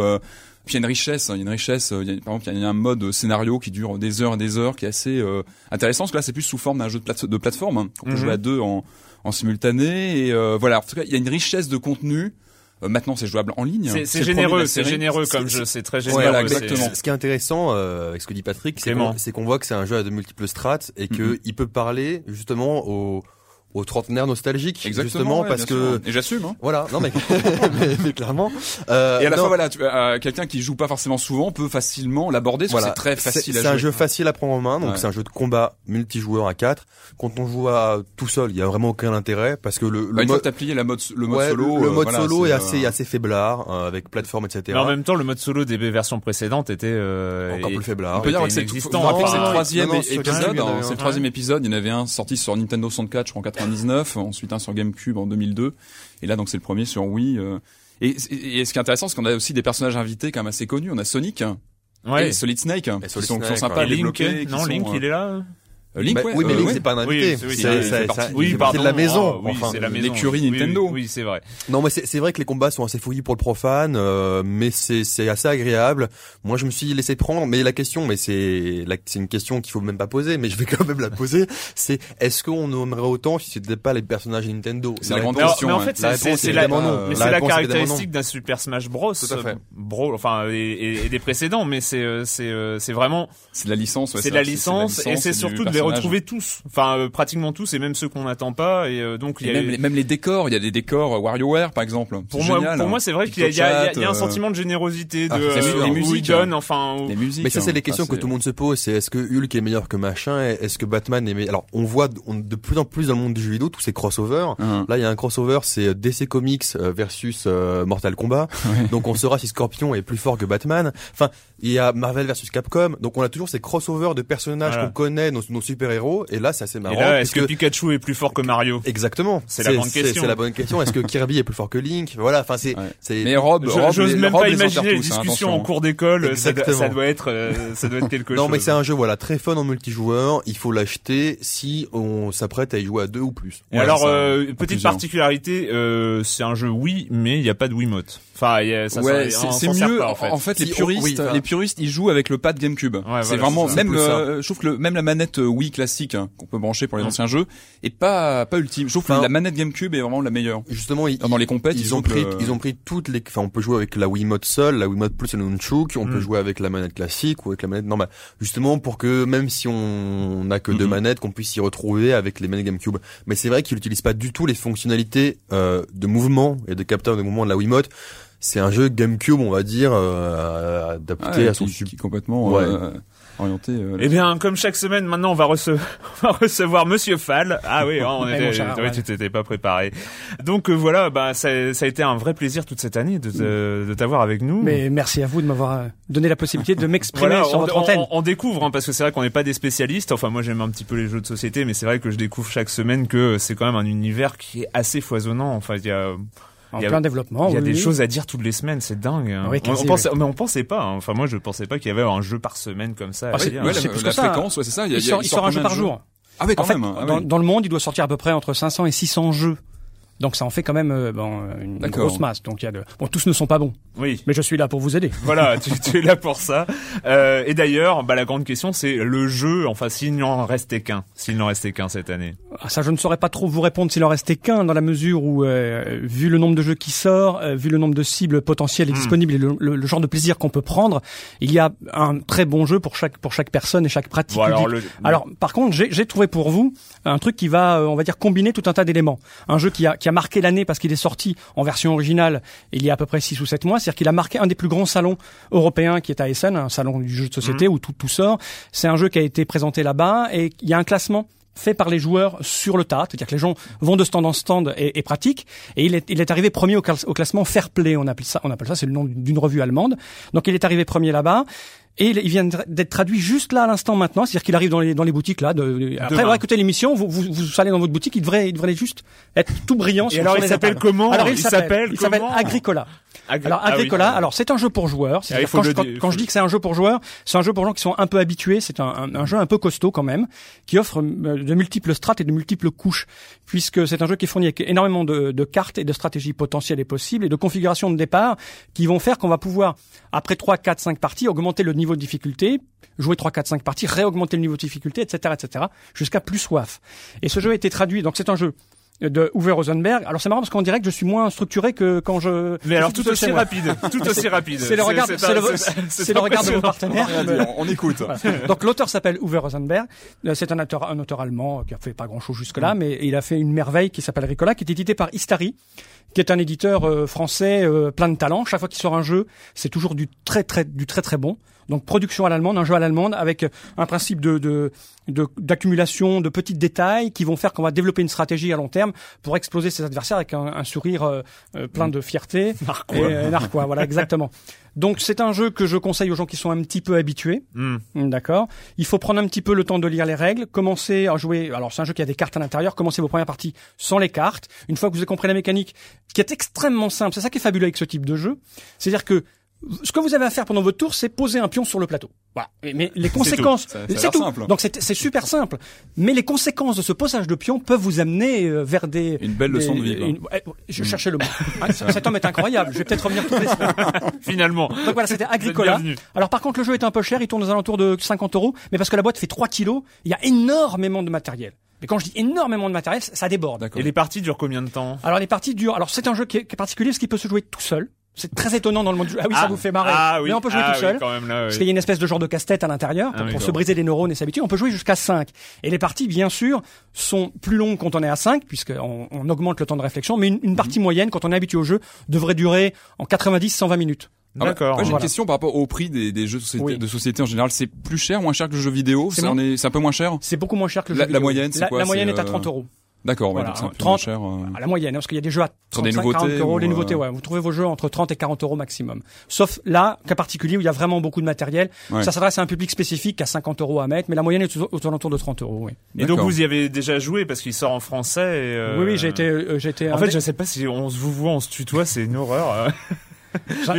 Euh, puis il y a une richesse, hein, il y a une richesse. euh, il y a- par exemple, il y a un mode scénario qui dure des heures et des heures, qui est assez euh, intéressant. Parce que là, c'est plus sous forme d'un jeu de, plate- de plateforme hein, qu'on peut Mhm. jouer à deux en, en simultané. Et euh, voilà, en tout cas, il y a une richesse de contenu. Euh, maintenant, c'est jouable en ligne. C'est généreux, c'est généreux comme jeu, c'est très généreux. voilà, exactement. Ce qui est intéressant euh, avec ce que dit Patrick, c'est qu'on voit que c'est un jeu à de multiples strates et que Mhm. peut parler justement aux, aux trentenaires nostalgiques, Exactement, justement ouais, parce que sûr. et j'assume. Hein. voilà, non mais mais, mais clairement. Euh, Et à la non, fois, voilà, tu- euh, quelqu'un qui joue pas forcément souvent peut facilement l'aborder. Voilà, c'est très facile C'est à c'est jouer. un jeu facile à prendre en main, donc Ouais. c'est un jeu de combat multijoueur à 4 Quand on joue à tout seul, il y a vraiment aucun intérêt parce que le, le Bah, une fois mode que t'as plié la mode, le mode ouais, solo, le euh, mode voilà, solo est euh, assez assez faiblard euh, avec plateforme etc. Mais en même temps, le mode solo des versions précédentes était euh, Encore plus faiblard. On peut dire que c'est le Enfin, troisième épisode. GameCube, il y en hein, avait C'est un. le troisième épisode. Il y en avait un sorti sur Nintendo 64, je crois en 99, ensuite un sur GameCube en 2002, et là donc c'est le premier sur Wii. euh. Et, et- et ce qui est intéressant, c'est qu'on a aussi des personnages invités quand même assez connus. On a Sonic Ouais. et Solid Snake, Et qui Solid sont, qui sont Snake, sympas à Et Link, qui non, sont, Link, euh, il est là. Euh, Link, Bah, ouais, oui, mais euh, Link c'est pas un Oui, invité. c'est- oui, C'est- de la maison. Ah, enfin. c'est la maison. l'écurie Nintendo. Oui, oui, c'est vrai. Non, mais c'est vrai que les combats sont assez fouillis pour le profane, euh, mais c'est assez agréable. Moi, je me suis laissé prendre, mais la question, mais c'est une question qu'il faut même pas poser, mais je vais quand même la poser. C'est est-ce qu'on aimerait autant si c'était pas les personnages Nintendo? C'est la grande question, mais en fait, c'est- la, mais c'est caractéristique d'un Super Smash Bros. Tout à fait. Bro, enfin, et, des précédents, mais c'est c'est c'est vraiment C'est de la licence. c'est de la licence et c'est surtout de retrouver tous, enfin euh, pratiquement tous et même ceux qu'on n'attend pas et euh, donc il y a même, les, même les décors, il y a des décors euh, WarioWare par exemple. pour moi, génial, pour hein. moi, c'est vrai qu'il y a, il y a- il y a- il y a un euh, sentiment de générosité de Ah, euh, Les musiques, donne, hein. enfin. où- les musiques. Mais ça, c'est hein. les questions Enfin, que tout le monde se pose. C'est est-ce que Hulk est meilleur que machin et Est-ce que Batman est meilleur? Alors, on voit de, on- de plus en plus dans le monde du jeu vidéo tous ces crossovers. Hein. Là, il y a un crossover, c'est DC Comics euh, versus euh, Mortal Kombat. Donc, on saura si Scorpion est plus fort que Batman. Enfin, il y a Marvel versus Capcom. Donc, on a toujours ces crossovers de personnages Voilà. qu'on connaît, nos, nos super-héros. Et là, c'est assez Et marrant. là, est-ce que Pikachu est plus fort que Mario? Exactement. C'est la grande question. C'est la bonne question. Est-ce que Kirby est plus fort que Link? Voilà. Enfin, c'est, Ouais. c'est. Mais Rob, Je- Rob, J'ose les- même Rob pas les imaginer les tous, hein, discussions en cours d'école. Ça, doit- ça Exactement. doit être, euh, ça doit être quelque chose. Non, mais c'est un jeu voilà très fun en multijoueur. Il faut l'acheter si on s'apprête à y jouer à deux ou plus. Et Ouais, alors, euh, petite particularité, euh, c'est un jeu oui, mais il n'y a pas de Wiimote. Enfin, ça ouais, c'est mieux. pas, en fait. les Si, puristes, oui, les puristes, ils jouent avec le pad GameCube. voilà, c'est vraiment même. Euh, je trouve que le, même la manette euh, Wii classique hein, qu'on peut brancher pour les Mm. anciens jeux est pas pas ultime. Je trouve que la manette GameCube est vraiment la meilleure. Justement, ils, Dans les compètes, ils, ils ont pris, le- ils ont pris toutes les, enfin, on peut jouer avec la Wiimote seule, la Wiimote plus et le Nunchuk, on Mm. peut jouer avec la manette classique ou avec la manette normale. Justement pour que même si on n'a que deux Mhm. manettes, qu'on puisse s'y retrouver avec les manettes GameCube. Mais c'est vrai qu'ils n'utilisent pas du tout les fonctionnalités euh, de mouvement et de capteur de mouvement de la Wiimote. C'est un jeu GameCube, on va dire, euh, adapté Ouais, à son qui, sub. qui complètement Ouais. euh, orienté. euh, Eh bien, comme chaque semaine, maintenant, on va, rece- on va recevoir Monsieur Fall. Ah oui, on Ouais, était, cher ouais, tu t'étais pas préparé. Donc euh, voilà, bah ça, ça a été un vrai plaisir toute cette année de, de t'avoir avec nous. Mais merci à vous de m'avoir euh, donné la possibilité de m'exprimer Voilà, sur on, votre on- antenne. on- on découvre hein, parce que c'est vrai qu'on n'est pas des spécialistes. Enfin, moi j'aime un petit peu les jeux de société, mais c'est vrai que je découvre chaque semaine que c'est quand même un univers qui est assez foisonnant. Enfin, il y a, En il y a- plein développement. il y a oui, des oui. choses à dire toutes les semaines. C'est dingue. hein. Oui, on, quasi, on pensait, mais on pensait pas. hein. Enfin, moi je pensais pas qu'il y avait un jeu par semaine comme ça. Ah, ouais, c'est la, plus la ça. fréquence, ouais, c'est ça. Il, y a- Il il y a- sort, il sort un jeu par jour. Ah oui, quand En fait, même. ah dans, oui. dans le monde, il doit sortir à peu près entre 500 et 600 jeux. Donc ça en fait quand même euh, bon, une grosse masse. Donc il y a de... Bon, tous ne sont pas bons, Oui. mais je suis là pour vous aider. Voilà, tu, tu es là pour ça. Euh, et d'ailleurs, bah, la grande question, c'est le jeu. Enfin, s'il n'en restait qu'un, s'il n'en restait qu'un cette année. Ah, ça, je ne saurais pas trop vous répondre s'il en restait qu'un, dans la mesure où, euh, vu le nombre de jeux qui sort, euh, vu le nombre de cibles potentielles et Hmm. disponibles et le, le- le genre de plaisir qu'on peut prendre, il y a un très bon jeu pour chaque pour chaque personne et chaque pratique. Bon, alors, ludique. le, Alors, par contre, j'ai j'ai trouvé pour vous un truc qui va, euh, on va dire, combiner tout un tas d'éléments. Un jeu qui a, qui a marqué l'année parce qu'il est sorti en version originale il y a à peu près 6 ou 7 mois. C'est-à-dire qu'il a marqué un des plus grands salons européens qui est à Essen, un salon du jeu de société où tout, tout sort. C'est un jeu qui a été présenté là-bas et il y a un classement fait par les joueurs sur le tas, c'est-à-dire que les gens vont de stand en stand et, et pratiquent. Et il est, il est arrivé premier au, au classement Fair Play, on appelle ça, on appelle ça, c'est le nom d'une revue allemande. Donc il est arrivé premier là-bas. Et il vient d'être traduit juste là à l'instant maintenant, c'est-à-dire qu'il arrive dans les dans les boutiques là. De, après avoir écouté l'émission, vous, vous vous allez dans votre boutique, il devrait il devrait juste être tout brillant. Et sur- alors, il s'appelle comment Alors Il s'appelle il s'appelle Agricola. Agri- Alors Ah oui. Agricola, alors c'est un jeu pour joueurs. Ah, quand, je, quand- quand je dis que c'est un jeu pour joueurs, c'est un jeu pour gens qui sont un peu habitués. C'est un, un- un jeu un peu costaud quand même, qui offre euh, de multiples strates et de multiples couches, puisque c'est un jeu qui est fourni avec énormément de, de cartes et de stratégies potentielles et possibles et de configurations de départ qui vont faire qu'on va pouvoir, après 3, 4, 5 parties, augmenter le niveau de difficulté, jouer 3, 4, 5 parties, réaugmenter le niveau de difficulté, etc., etc., jusqu'à plus soif. Et ce jeu a été traduit, donc c'est un jeu de Uwe Rosenberg. Alors c'est marrant parce qu'en direct, je suis moins structuré que quand je. Mais je alors tout aussi rapide, tout aussi rapide. C'est le regard, c'est le, un- c'est le regard de vos impressionnant. partenaires. on, on écoute. Donc l'auteur s'appelle Uwe Rosenberg. Euh, C'est un auteur, un auteur allemand qui a fait pas grand chose jusque là, mais il a fait une merveille qui s'appelle Ricola, qui est édité par Istari, qui est un éditeur euh, français euh, plein de talent. Chaque fois qu'il sort un jeu, c'est toujours du très très du très très bon. Donc production à l'allemande, un jeu à l'allemande avec un principe de de- de- d'accumulation de, petits détails qui vont faire qu'on va développer une stratégie à long terme pour exploser ses adversaires avec un, un sourire euh, euh, plein de fierté. Narquois. Et, euh, narquois, voilà exactement. Donc c'est un jeu que je conseille aux gens qui sont un petit peu habitués. Hmm. D'accord. Il faut prendre un petit peu le temps de lire les règles, commencer à jouer. Alors c'est un jeu qui a des cartes à l'intérieur. Commencez vos premières parties sans les cartes. Une fois que vous avez compris la mécanique, qui est extrêmement simple. C'est ça qui est fabuleux avec ce type de jeu. C'est-à-dire que ce que vous avez à faire pendant votre tour, c'est poser un pion sur le plateau. Voilà. Mais les conséquences, c'est tout. simple. Donc c'est super simple. Mais les conséquences de ce posage de pion peuvent vous amener euh, vers des Une belle leçon de vie, une- je cherchais le mot. Ah, cet homme est incroyable. Je vais peut-être revenir toutes les semaines. Finalement. Donc voilà, c'était Agricola. Bienvenue. Alors par contre, le jeu est un peu cher, il tourne aux alentours de 50 euros, mais parce que la boîte fait 3 kilos, il y a énormément de matériel. Mais quand je dis énormément de matériel, ça déborde. Et les parties durent combien de temps? Alors les parties durent. Alors c'est un jeu qui est, qui est particulier parce qu'il peut se jouer tout seul. C'est très étonnant dans le monde du jeu. Ah oui, ça vous fait marrer. Ah oui. Mais on peut jouer ah tout oui, seul. quand même là. Parce oui. qu'il y a une espèce de genre de casse-tête à l'intérieur Ah pour, se briser les neurones et s'habituer. On peut jouer jusqu'à 5. Et les parties, bien sûr, sont plus longues quand on est à 5, puisqu'on on augmente le temps de réflexion. Mais une, une Mhm. partie moyenne, quand on est habitué au jeu, devrait durer en 90-120 minutes. Ah bah, D'accord. j'ai Voilà. une question par rapport au prix des, des jeux de société, Oui. de société en général. C'est plus cher, moins cher que le jeu vidéo? C'est un peu moins cher? C'est beaucoup moins cher que le La- jeu la vidéo. moyenne, c'est la, quoi? la moyenne est à euh, 30 euros. D'accord, ouais, Voilà, donc c'est un peu 30, moins cher. euh. À la moyenne, hein, parce qu'il y a des jeux à Sur des 35, nouveautés 40 euros. ou, Les nouveautés, euh, ouais. Vous trouvez vos jeux entre 30 et 40 euros maximum. Sauf là, cas particulier où il y a vraiment beaucoup de matériel. Ouais. Ça s'adresse à un public spécifique à 50 euros à mettre, mais la moyenne est aux, aux alentours de 30 euros, oui. Et donc vous y avez déjà joué parce qu'il sort en français. Et, euh, Oui, oui, j'ai été, euh, j'ai été. En un fait, des- je sais pas si on se vous voit, on se tutoie, c'est une horreur.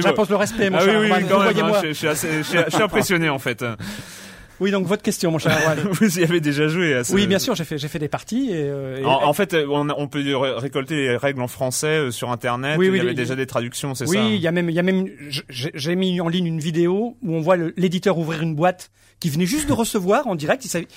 j'impose le respect, mon Ah oui, cher oui, oui, quand même. hein, je, je suis assez, je suis, je suis impressionné en fait. Oui, donc votre question, mon cher. Vous y avez déjà joué à ce... Oui, bien sûr, j'ai fait, j'ai fait des parties et, euh, et- En, en fait, euh, on, on peut ré- récolter les règles en français euh, sur Internet. Oui, il oui, y avait déjà des traductions, c'est oui, ça il y a même, il y a même, j'ai mis en ligne une vidéo où on voit l'éditeur ouvrir une boîte qui venait juste de recevoir en direct. Il,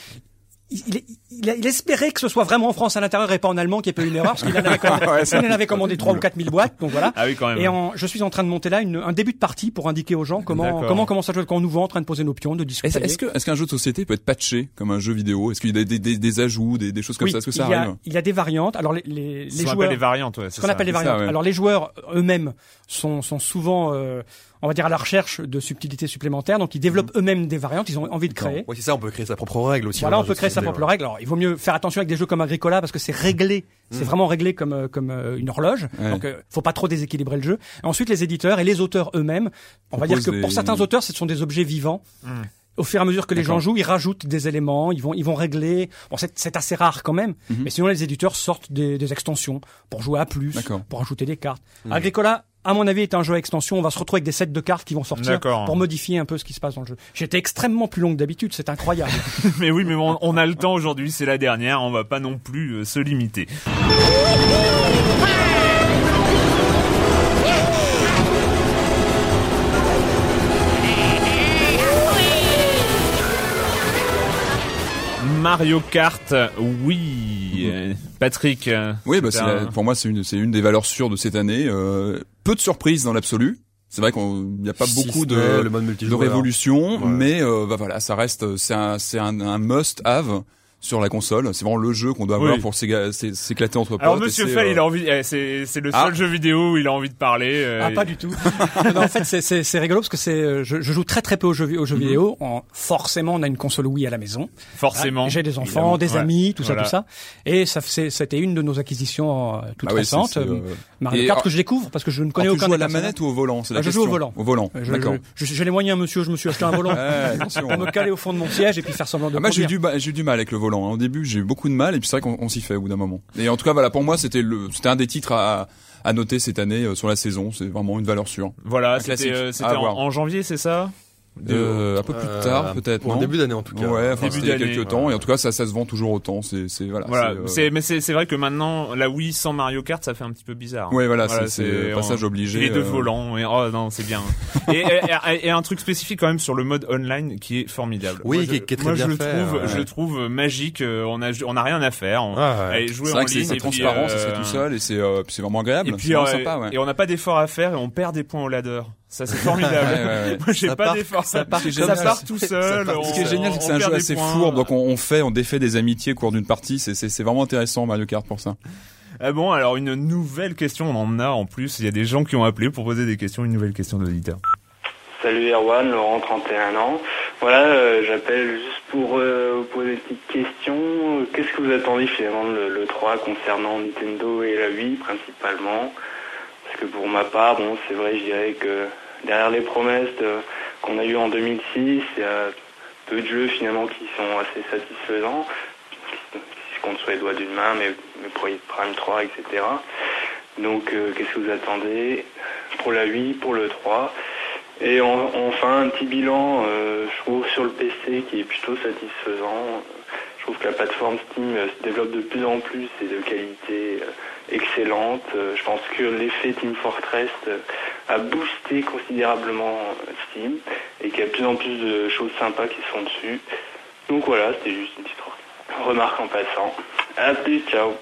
il, il, il- il espérait que ce soit vraiment en France à l'intérieur et pas en allemand, qu'il n'y ait pas eu une erreur, parce qu'il en avait commandé, Ouais, ça- il en avait commandé trois ou quatre mille boîtes, donc voilà. Ah oui, quand même. Et en, je suis en train de monter là une, un début de partie pour indiquer aux gens comment comment commence à jouer quand on nous voit en train de poser nos pions, de discuter. est-ce que est-ce qu'un jeu de société peut être patché comme un jeu vidéo? Est-ce qu'il y a des, des, des ajouts, des, des choses comme Oui, ça? Est-ce que ça il y a, arrive? il y a des variantes. Alors les, les, Ce les qu'on appelle joueurs, les variantes, ouais, ce qu'on appelle les ça, variantes. ouais. Alors les joueurs eux-mêmes sont, sont souvent, euh, on va dire, à la recherche de subtilités supplémentaires, donc ils développent eux-mêmes des variantes. Ils ont envie de créer. Ouais, c'est ça, on peut créer sa propre règle aussi. Voilà, dans on peut créer sa propre règle. Alors, il vaut mieux faire attention avec des jeux comme Agricola parce que c'est réglé. Mmh. C'est vraiment réglé comme euh, comme euh, une horloge. Ouais. Donc, euh, faut pas trop déséquilibrer le jeu. Et ensuite, les éditeurs et les auteurs eux-mêmes, on va dire que pour certains auteurs, ce sont des objets vivants. Mmh. Au fur et à mesure que les gens jouent, ils rajoutent des éléments, ils vont ils vont régler. Bon, c'est assez rare quand même. Mhm. Mais sinon, les éditeurs sortent des, des extensions pour jouer à plus, pour ajouter des cartes. Agricola. À mon avis, est un jeu à extension. On va se retrouver avec des sets de cartes qui vont sortir pour modifier un peu ce qui se passe dans le jeu. J'étais extrêmement plus long que d'habitude. C'est incroyable. Mais oui, mais on, on a le temps aujourd'hui, c'est la dernière, on va pas non plus euh, se limiter. Mario Kart, oui. Patrick. euh, Oui, bah un- la- pour moi c'est une c'est une des valeurs sûres de cette année. Euh, peu de surprises dans l'absolu. C'est vrai qu'il n'y a pas Si beaucoup de le mode de révolution, Ouais. mais euh, bah voilà, ça reste c'est un c'est un, un must have sur la console. C'est vraiment le jeu qu'on doit avoir Oui. pour s'éclater entre potes. Alors Monsieur Fell, euh, il a envie, eh, c'est le Ah. seul jeu vidéo où il a envie de parler. euh, Ah, pas du tout. Non, en fait, c'est- rigolo parce que c'est, euh, je, je joue très très peu aux jeux, vi- aux jeux Mhm. vidéo. En, forcément, on a une console Wii à la maison. Forcément. Ah, J'ai des enfants, Évidemment. des Ouais. amis, tout Voilà. ça, tout ça. Et ça, c'était une de nos acquisitions euh, toutes bah oui, euh, Mario Kart que je découvre parce que je ne connais alors, tu aucun joues à la manette ou au volant C'est la Ah, je joue au volant. Au volant. Je- D'accord. J'ai les moyens, monsieur. Je me suis acheté un volant pour me caler au fond de mon siège et puis faire semblant de Ah, moi j'ai du mal avec le volant. Hein. Au début j'ai eu beaucoup de mal et puis c'est vrai qu'on on s'y fait au bout d'un moment. Et en tout cas voilà pour moi c'était le c'était un des titres à à noter cette année euh, sur la saison. C'est vraiment une valeur sûre. Voilà, c'était euh, À c'était en, voir. en janvier, c'est ça? Euh, un peu plus Euh, tard peut-être. Pour non le début d'année en tout cas. Ouais, enfin Début c'était il y a d'année. quelques temps et en tout cas ça ça se vend toujours autant. C'est c'est voilà. Voilà, c'est, euh, c'est mais c'est c'est vrai que maintenant la Wii sans Mario Kart, ça fait un petit peu bizarre. Ouais, voilà, c'est- c'est passage obligé, Les deux euh. volants, et, oh non, c'est bien. et, et, et- et un truc spécifique quand même sur le mode online qui est formidable. Oui, Moi, qui est- je- qui est très moi, bien je le fait, trouve, ouais. je le trouve magique. euh, On a on a rien à faire. On, Ah, ouais. allez jouer C'est en vrai que c'est ligne c'est transparent, ça se fait euh, tout seul et c'est euh, c'est vraiment agréable. Et C'est puis vraiment euh, sympa, ouais. et on n'a pas d'effort à faire et on perd des points au ladder. Ça c'est formidable. Ouais, ouais, ouais. Moi j'ai Ça pas part- d'effort. ça part ça génial. part tout seul. part- on- Ce qui est génial, c'est que c'est un jeu assez points. fourbe, donc on, on fait, on défait des amitiés au cours d'une partie. C'est vraiment intéressant Mario Kart pour ça. Ah bon, alors une nouvelle question, on en a en plus. Il y a des gens qui ont appelé pour poser des questions, une nouvelle question d'auditeur. Salut Erwan, Laurent, 31 ans. Voilà, euh, j'appelle juste pour euh, vous poser une petite question. Qu'est-ce que vous attendez finalement de le, le 3 concernant Nintendo et la Wii principalement? Parce que pour ma part, bon, c'est vrai, je dirais que derrière les promesses qu'on a eues en 2006, il y a peu de jeux finalement qui sont assez satisfaisants. Si je compte sur les doigts d'une main, mais, mais pour Prime 3, etc. Donc, euh, qu'est-ce que vous attendez? Pour la Wii, pour le 3 et en- enfin, un petit bilan, euh, je trouve, sur le PC qui est plutôt satisfaisant. Je trouve que la plateforme Steam euh, se développe de plus en plus et de qualité excellente. Euh, je pense que l'effet Team Fortress euh, a boosté considérablement euh, Steam et qu'il y a de plus en plus de choses sympas qui sont dessus. Donc voilà, c'était juste une petite remarque en passant. À plus, ciao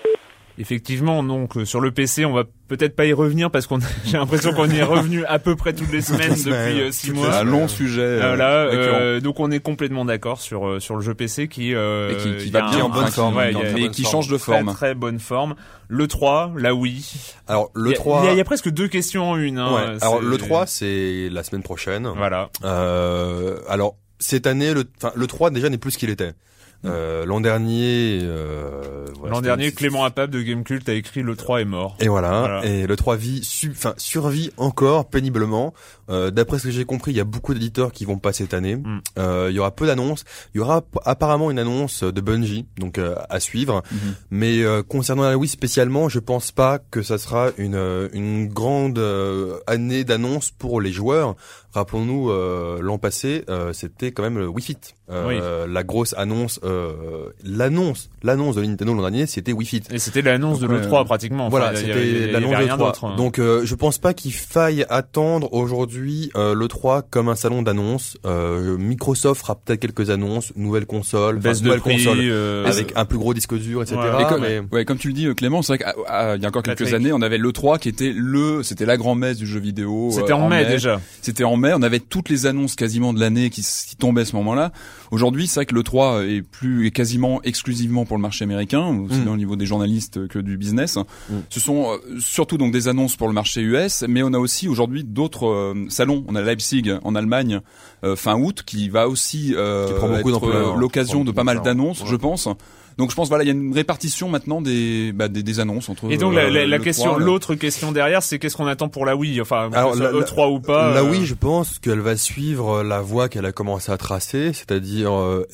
Effectivement, donc euh, sur le PC, on va peut-être pas y revenir parce qu'on j'ai l'impression qu'on y est revenu à peu près toutes les semaines depuis euh, six mois. C'est un long sujet. euh, euh, donc on est complètement d'accord sur euh, sur le jeu PC qui euh, Et qui- va bien en bonne forme, ouais, qui a change de forme. très bonne forme. Le 3, la Wii. Alors Il le y a- 3 il y, a, il y a presque deux questions en une. Hein, Ouais. Alors le 3 c'est la semaine prochaine. Voilà. Euh, alors cette année le enfin le 3 déjà n'est plus ce qu'il était. Euh, l'an dernier euh, voilà, L'an dernier, Clément Apap de Gamecult a écrit le 3 est mort. Et voilà, Voilà. et le 3 vit, su- enfin survit encore péniblement. Euh, D'après ce que j'ai compris, il y a beaucoup d'éditeurs qui vont pas cette année. Mm. Euh, il y aura peu d'annonces. Il y aura apparemment une annonce de Bungie, donc euh, à suivre. Mhm. Mais euh, concernant la Wii spécialement, je pense pas que ça sera une euh, une grande euh, année d'annonces pour les joueurs. Rappelons-nous, euh, l'an passé, euh, c'était quand même le Wii Fit. Euh, La grosse annonce, euh, l'annonce, l'annonce de Nintendo l'an dernier, c'était Wii Fit. Et c'était l'annonce de Ouais, l'E3 pratiquement. Enfin, Voilà, c'était l'annonce de rien l'E3. d'autre, hein. Donc euh, je pense pas qu'il faille attendre aujourd'hui euh, l'E3 comme un salon d'annonces. Euh, Microsoft fera peut-être quelques annonces, nouvelles consoles, enfin, baisse de nouvelles prix. consoles euh, avec un plus gros disque dur, etc. Ouais. Et comme, mais- ouais, comme tu le dis, Clément, c'est vrai qu'il y a encore quelques Patrick. années, on avait le 3 qui était le, c'était la grand-messe du jeu vidéo. C'était euh, en mai déjà. C'était en mai. On avait toutes les annonces quasiment de l'année qui, qui tombaient à ce moment-là. Aujourd'hui, c'est vrai que le 3 est plus, est quasiment exclusivement pour le marché américain, aussi Mm. bien au niveau des journalistes que du business. Mm. Ce sont euh, surtout donc des annonces pour le marché US, mais on a aussi aujourd'hui d'autres euh, salons. On a Leipzig en Allemagne euh, fin août qui va aussi euh, être, l'occasion de pas mal d'annonces, Ouais. je pense. Donc je pense voilà, il y a une répartition maintenant des bah, des, des annonces entre Et donc la, euh, la- la le question, 3, l'autre question derrière, c'est qu'est-ce qu'on attend pour la Wii? Enfin, Alors, que ce soit la- la- E3 ou pas. Là euh, oui, je pense qu'elle va suivre la voie qu'elle a commencé à tracer, c'est-à-dire euh,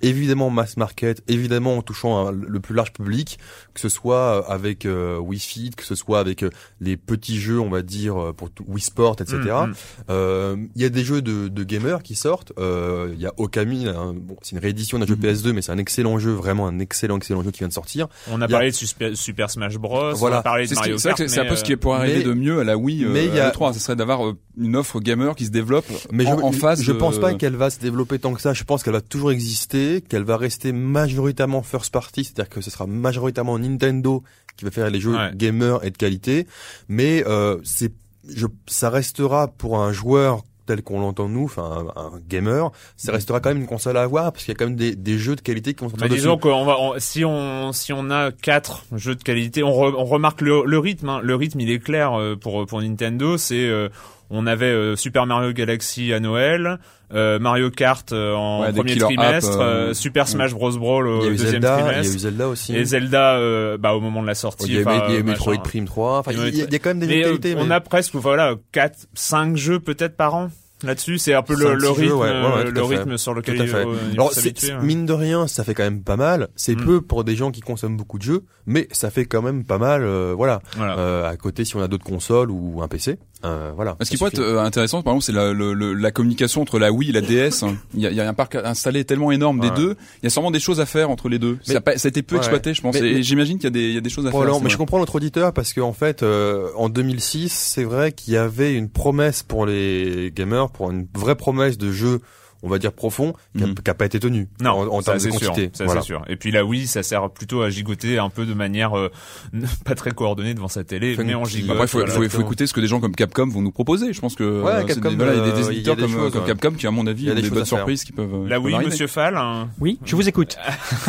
évidemment mass market, évidemment en touchant le plus large public, que ce soit euh, avec euh, Wii Fit, que ce soit avec euh, les petits jeux, on va dire euh, pour Wii Sport, etc. Mm, mm. Euh, Il y a des jeux de, de gamers qui sortent. Euh, Il y a Okami, hein, bon, c'est une réédition d'un jeu Mhm. PS2, mais c'est un excellent jeu, vraiment un excellent excellent jeu qui vient de sortir. On a parlé de Super, Super Smash Bros. Voilà. On a parlé de Mario Kart. que c'est un peu ce qui est pour mais- arriver de mieux à la Wii euh, mais il y a- à l'E3. Ce serait d'avoir euh, une offre gamer qui se développe Mais je, en, en face. je de- pense pas qu'elle va se développer tant que ça. Je pense qu'elle va toujours exister, qu'elle va rester majoritairement first party, c'est-à-dire que ce sera majoritairement Nintendo qui va faire les jeux Ouais. gamer et de qualité. Mais euh, c'est, je, ça restera pour un joueur tel qu'on l'entend nous, enfin un, un gamer, ça restera quand même une console à avoir parce qu'il y a quand même des, des jeux de qualité qui vont sortir dessus. disons qu'on va, on- si on si on a quatre jeux de qualité, on, re- on remarque le, le rythme. hein. Le rythme, il est clair euh, pour pour Nintendo. C'est euh, on avait euh, Super Mario Galaxy à Noël, euh, Mario Kart euh, en Ouais, premier trimestre, apps, euh, euh, Super Smash Bros Brawl au deuxième Zelda, il y a trimestre. eu Zelda aussi. Et Zelda, euh, bah, au moment de la sortie. il y a eu, machin. Metroid Prime 3. Enfin, il y, a- il y a quand même des Mais, euh, on a presque voilà quatre, cinq jeux peut-être par an là-dessus. C'est un peu le, rythme, jeux, ouais, ouais, ouais, tout le rythme sur lequel il faut Alors, hein. mine de rien, ça fait quand même pas mal. C'est Mm. peu pour des gens qui consomment beaucoup de jeux, mais ça fait quand même pas mal. euh, voilà. Voilà. Euh, à côté, si on a d'autres consoles ou un PC, euh, voilà. Ce qui ça pourrait être suffit. euh, intéressant, par exemple, c'est la, la communication entre la Wii et la DS. hein. Il y a, il y a un parc installé tellement énorme des Ouais. deux. Il y a sûrement des choses à faire entre les deux. Mais- ça, a pas- ça a été peu Ouais. exploité, je pense. Mais- et j'imagine qu'il y a des, il y a des choses à faire. mais je comprends notre auditeur parce qu'en fait, euh, en 2006, c'est vrai qu'il y avait une promesse pour les gamers, pour une vraie promesse de jeu, on va dire profond, qui n'a pas été tenue Non, en, en ça, termes de c'est sûr, quantité. ça Voilà. c'est sûr. Et puis là, oui, ça sert plutôt à gigoter un peu de manière euh, pas très coordonnée devant sa télé, Funky. mais on Bah, gigote. Après, il faut, voilà. faut- faut écouter ce que des gens comme Capcom vont nous proposer. Je pense que Ouais, euh, Capcom, des, voilà, il y a des, euh, éditeurs des comme, choses, comme ouais. Capcom qui, à mon avis, Il y a des des choses bonnes surprises qui peuvent. euh, Là, oui. Monsieur Fall. hein. Oui, je vous écoute.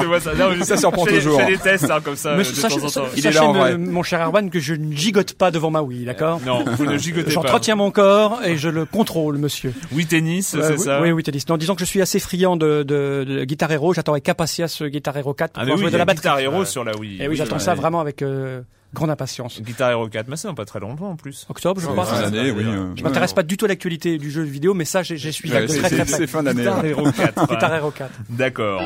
Je vois ça. Non, je- Ça surprend toujours. Je fais des tests hein, comme ça Monsieur, de sachez, temps en temps. Il est là en vrai. mon cher Erwan, que je ne gigote pas devant ma Wii, d'accord? Non, vous ne gigotez pas. J'entretiens mon corps et je le contrôle, monsieur. Oui, tennis, Euh, c'est oui, ça. Oui, oui, tennis. Non, disons que je suis assez friand de, de, de Guitar Hero. J'attends avec impatience euh, Guitar Hero 4 pour Ah mais pouvoir oui, jouer de y la batterie. Guitar Hero sur la Wii. Et oui, j'attends ouais. ça vraiment avec euh, grande impatience. Guitar Hero 4, mais c'est pas très longtemps en plus. Octobre, je crois. fin d'année, oui. euh, Je m'intéresse pas du tout à l'actualité du jeu vidéo, mais ça, j'ai- j'y suis Ouais, très c'est- très c'est- près. C'est fin d'année. Guitar. Hero 4. Guitar. Hero 4. D'accord.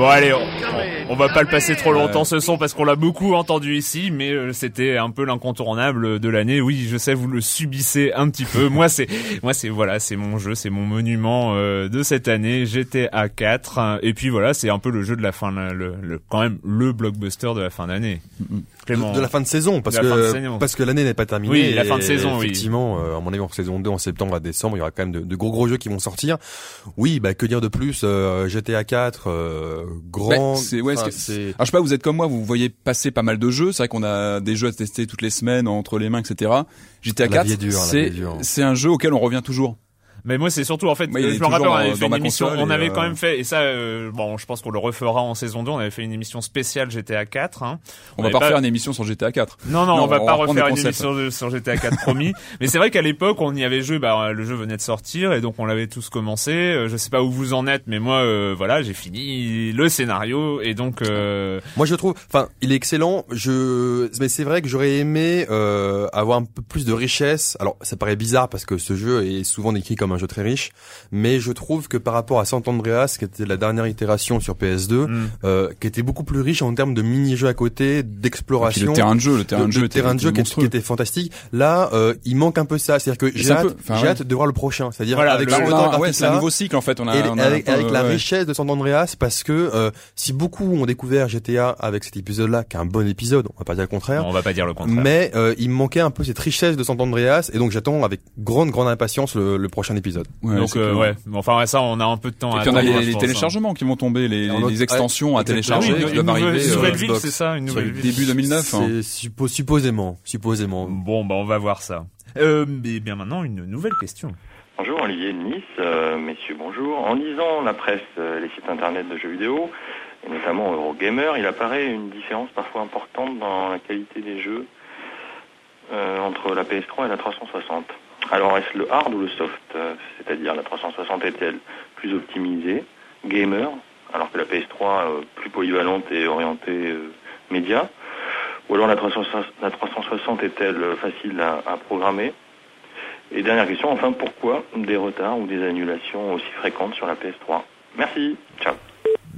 Bon allez, on, on va pas le passer trop longtemps ce son parce qu'on l'a beaucoup entendu ici, mais euh, c'était un peu l'incontournable de l'année. Oui, je sais, vous le subissez un petit peu. moi c'est, moi c'est voilà, c'est mon jeu, c'est mon monument euh, de cette année, GTA 4. Et puis voilà, c'est un peu le jeu de la fin, le, le- quand même le blockbuster de la fin d'année. Clément. De, la fin de saison, parce De que saison. parce que l'année n'est pas terminée. Oui, la fin de saison, oui. Effectivement, euh, à mon avis, en saison 2, en septembre à décembre, il y aura quand même de, de gros gros jeux qui vont sortir. Oui, bah que dire de plus euh, GTA 4, euh, grand. Bah, c'est- ouais, enfin, c'est- c'est Alors je sais pas, vous êtes comme moi, vous voyez passer pas mal de jeux. C'est vrai qu'on a des jeux à tester toutes les semaines entre les mains, etc. GTA La 4, vie est dure, la c'est c'est un jeu auquel on revient toujours. Mais moi, c'est surtout en fait, Moi, est je me rappelle, on avait fait une émission, on avait euh, quand même fait, et ça, euh, bon, je pense qu'on le refera en saison 2. On avait fait une émission spéciale GTA 4. Hein. On va avait pas refaire une émission sur GTA 4. Non, non, Non, on va on pas va reprendre refaire une émission de- sur GTA 4 promis. Mais c'est vrai qu'à l'époque, on y avait joué. Bah, le jeu venait de sortir et donc on l'avait tous commencé. Euh, Je sais pas où vous en êtes, mais moi, euh, voilà, j'ai fini le scénario et donc. Euh, Moi, je trouve, enfin, il est excellent. Je, mais c'est vrai que j'aurais aimé euh, avoir un peu plus de richesse. Alors, ça paraît bizarre parce que ce jeu est souvent décrit comme un jeu très riche, mais je trouve que par rapport à San Andreas, qui était la dernière itération sur PS2, hmm. euh, qui était beaucoup plus riche en termes de mini-jeux à côté, d'exploration. le terrain de jeu, le terrain de jeu, le terrain de jeu qui, qui était fantastique. Là, euh, il manque un peu ça. C'est-à-dire que j'ai hâte, peu- ouais. hâte de voir le prochain. C'est-à-dire Voilà, avec ouais, c'est un nouveau cycle en fait. On a, et on a avec, peu- avec la ouais. richesse de San Andreas parce que euh, si beaucoup ont découvert GTA avec cet épisode-là, qui est un bon épisode, on va pas dire le contraire, on va pas dire le contraire. mais euh, il me manquait un peu cette richesse de San Andreas et donc j'attends avec grande grande impatience le, le prochain épisode. Ouais, donc euh, ouais, Mais enfin ouais, ça, on a un peu de temps. Et à puis on a les, téléchargements qui vont tomber, les, extensions à télécharger oui, qui une, doivent arriver une euh, nouvelle ville, Xbox. c'est ça, une nouvelle ville. début 2009. hein. Suppo- supposément, supposément. Bon, bah on va voir ça. Euh, et bien maintenant, une nouvelle question. Bonjour, Olivier de Nice. Euh, messieurs, bonjour. En lisant la presse, euh, les sites internet de jeux vidéo, et notamment Eurogamer, il apparaît une différence parfois importante dans la qualité des jeux euh, entre la PS3 et la 360. Alors, est-ce le hard ou le soft Euh, C'est-à-dire, la 360 est-elle plus optimisée, gamer, alors que la PS3 euh, plus polyvalente et orientée euh, média Ou alors la 360, la 360 est-elle facile à programmer? Et dernière question, enfin, pourquoi des retards ou des annulations aussi fréquentes sur la PS3 Merci, ciao.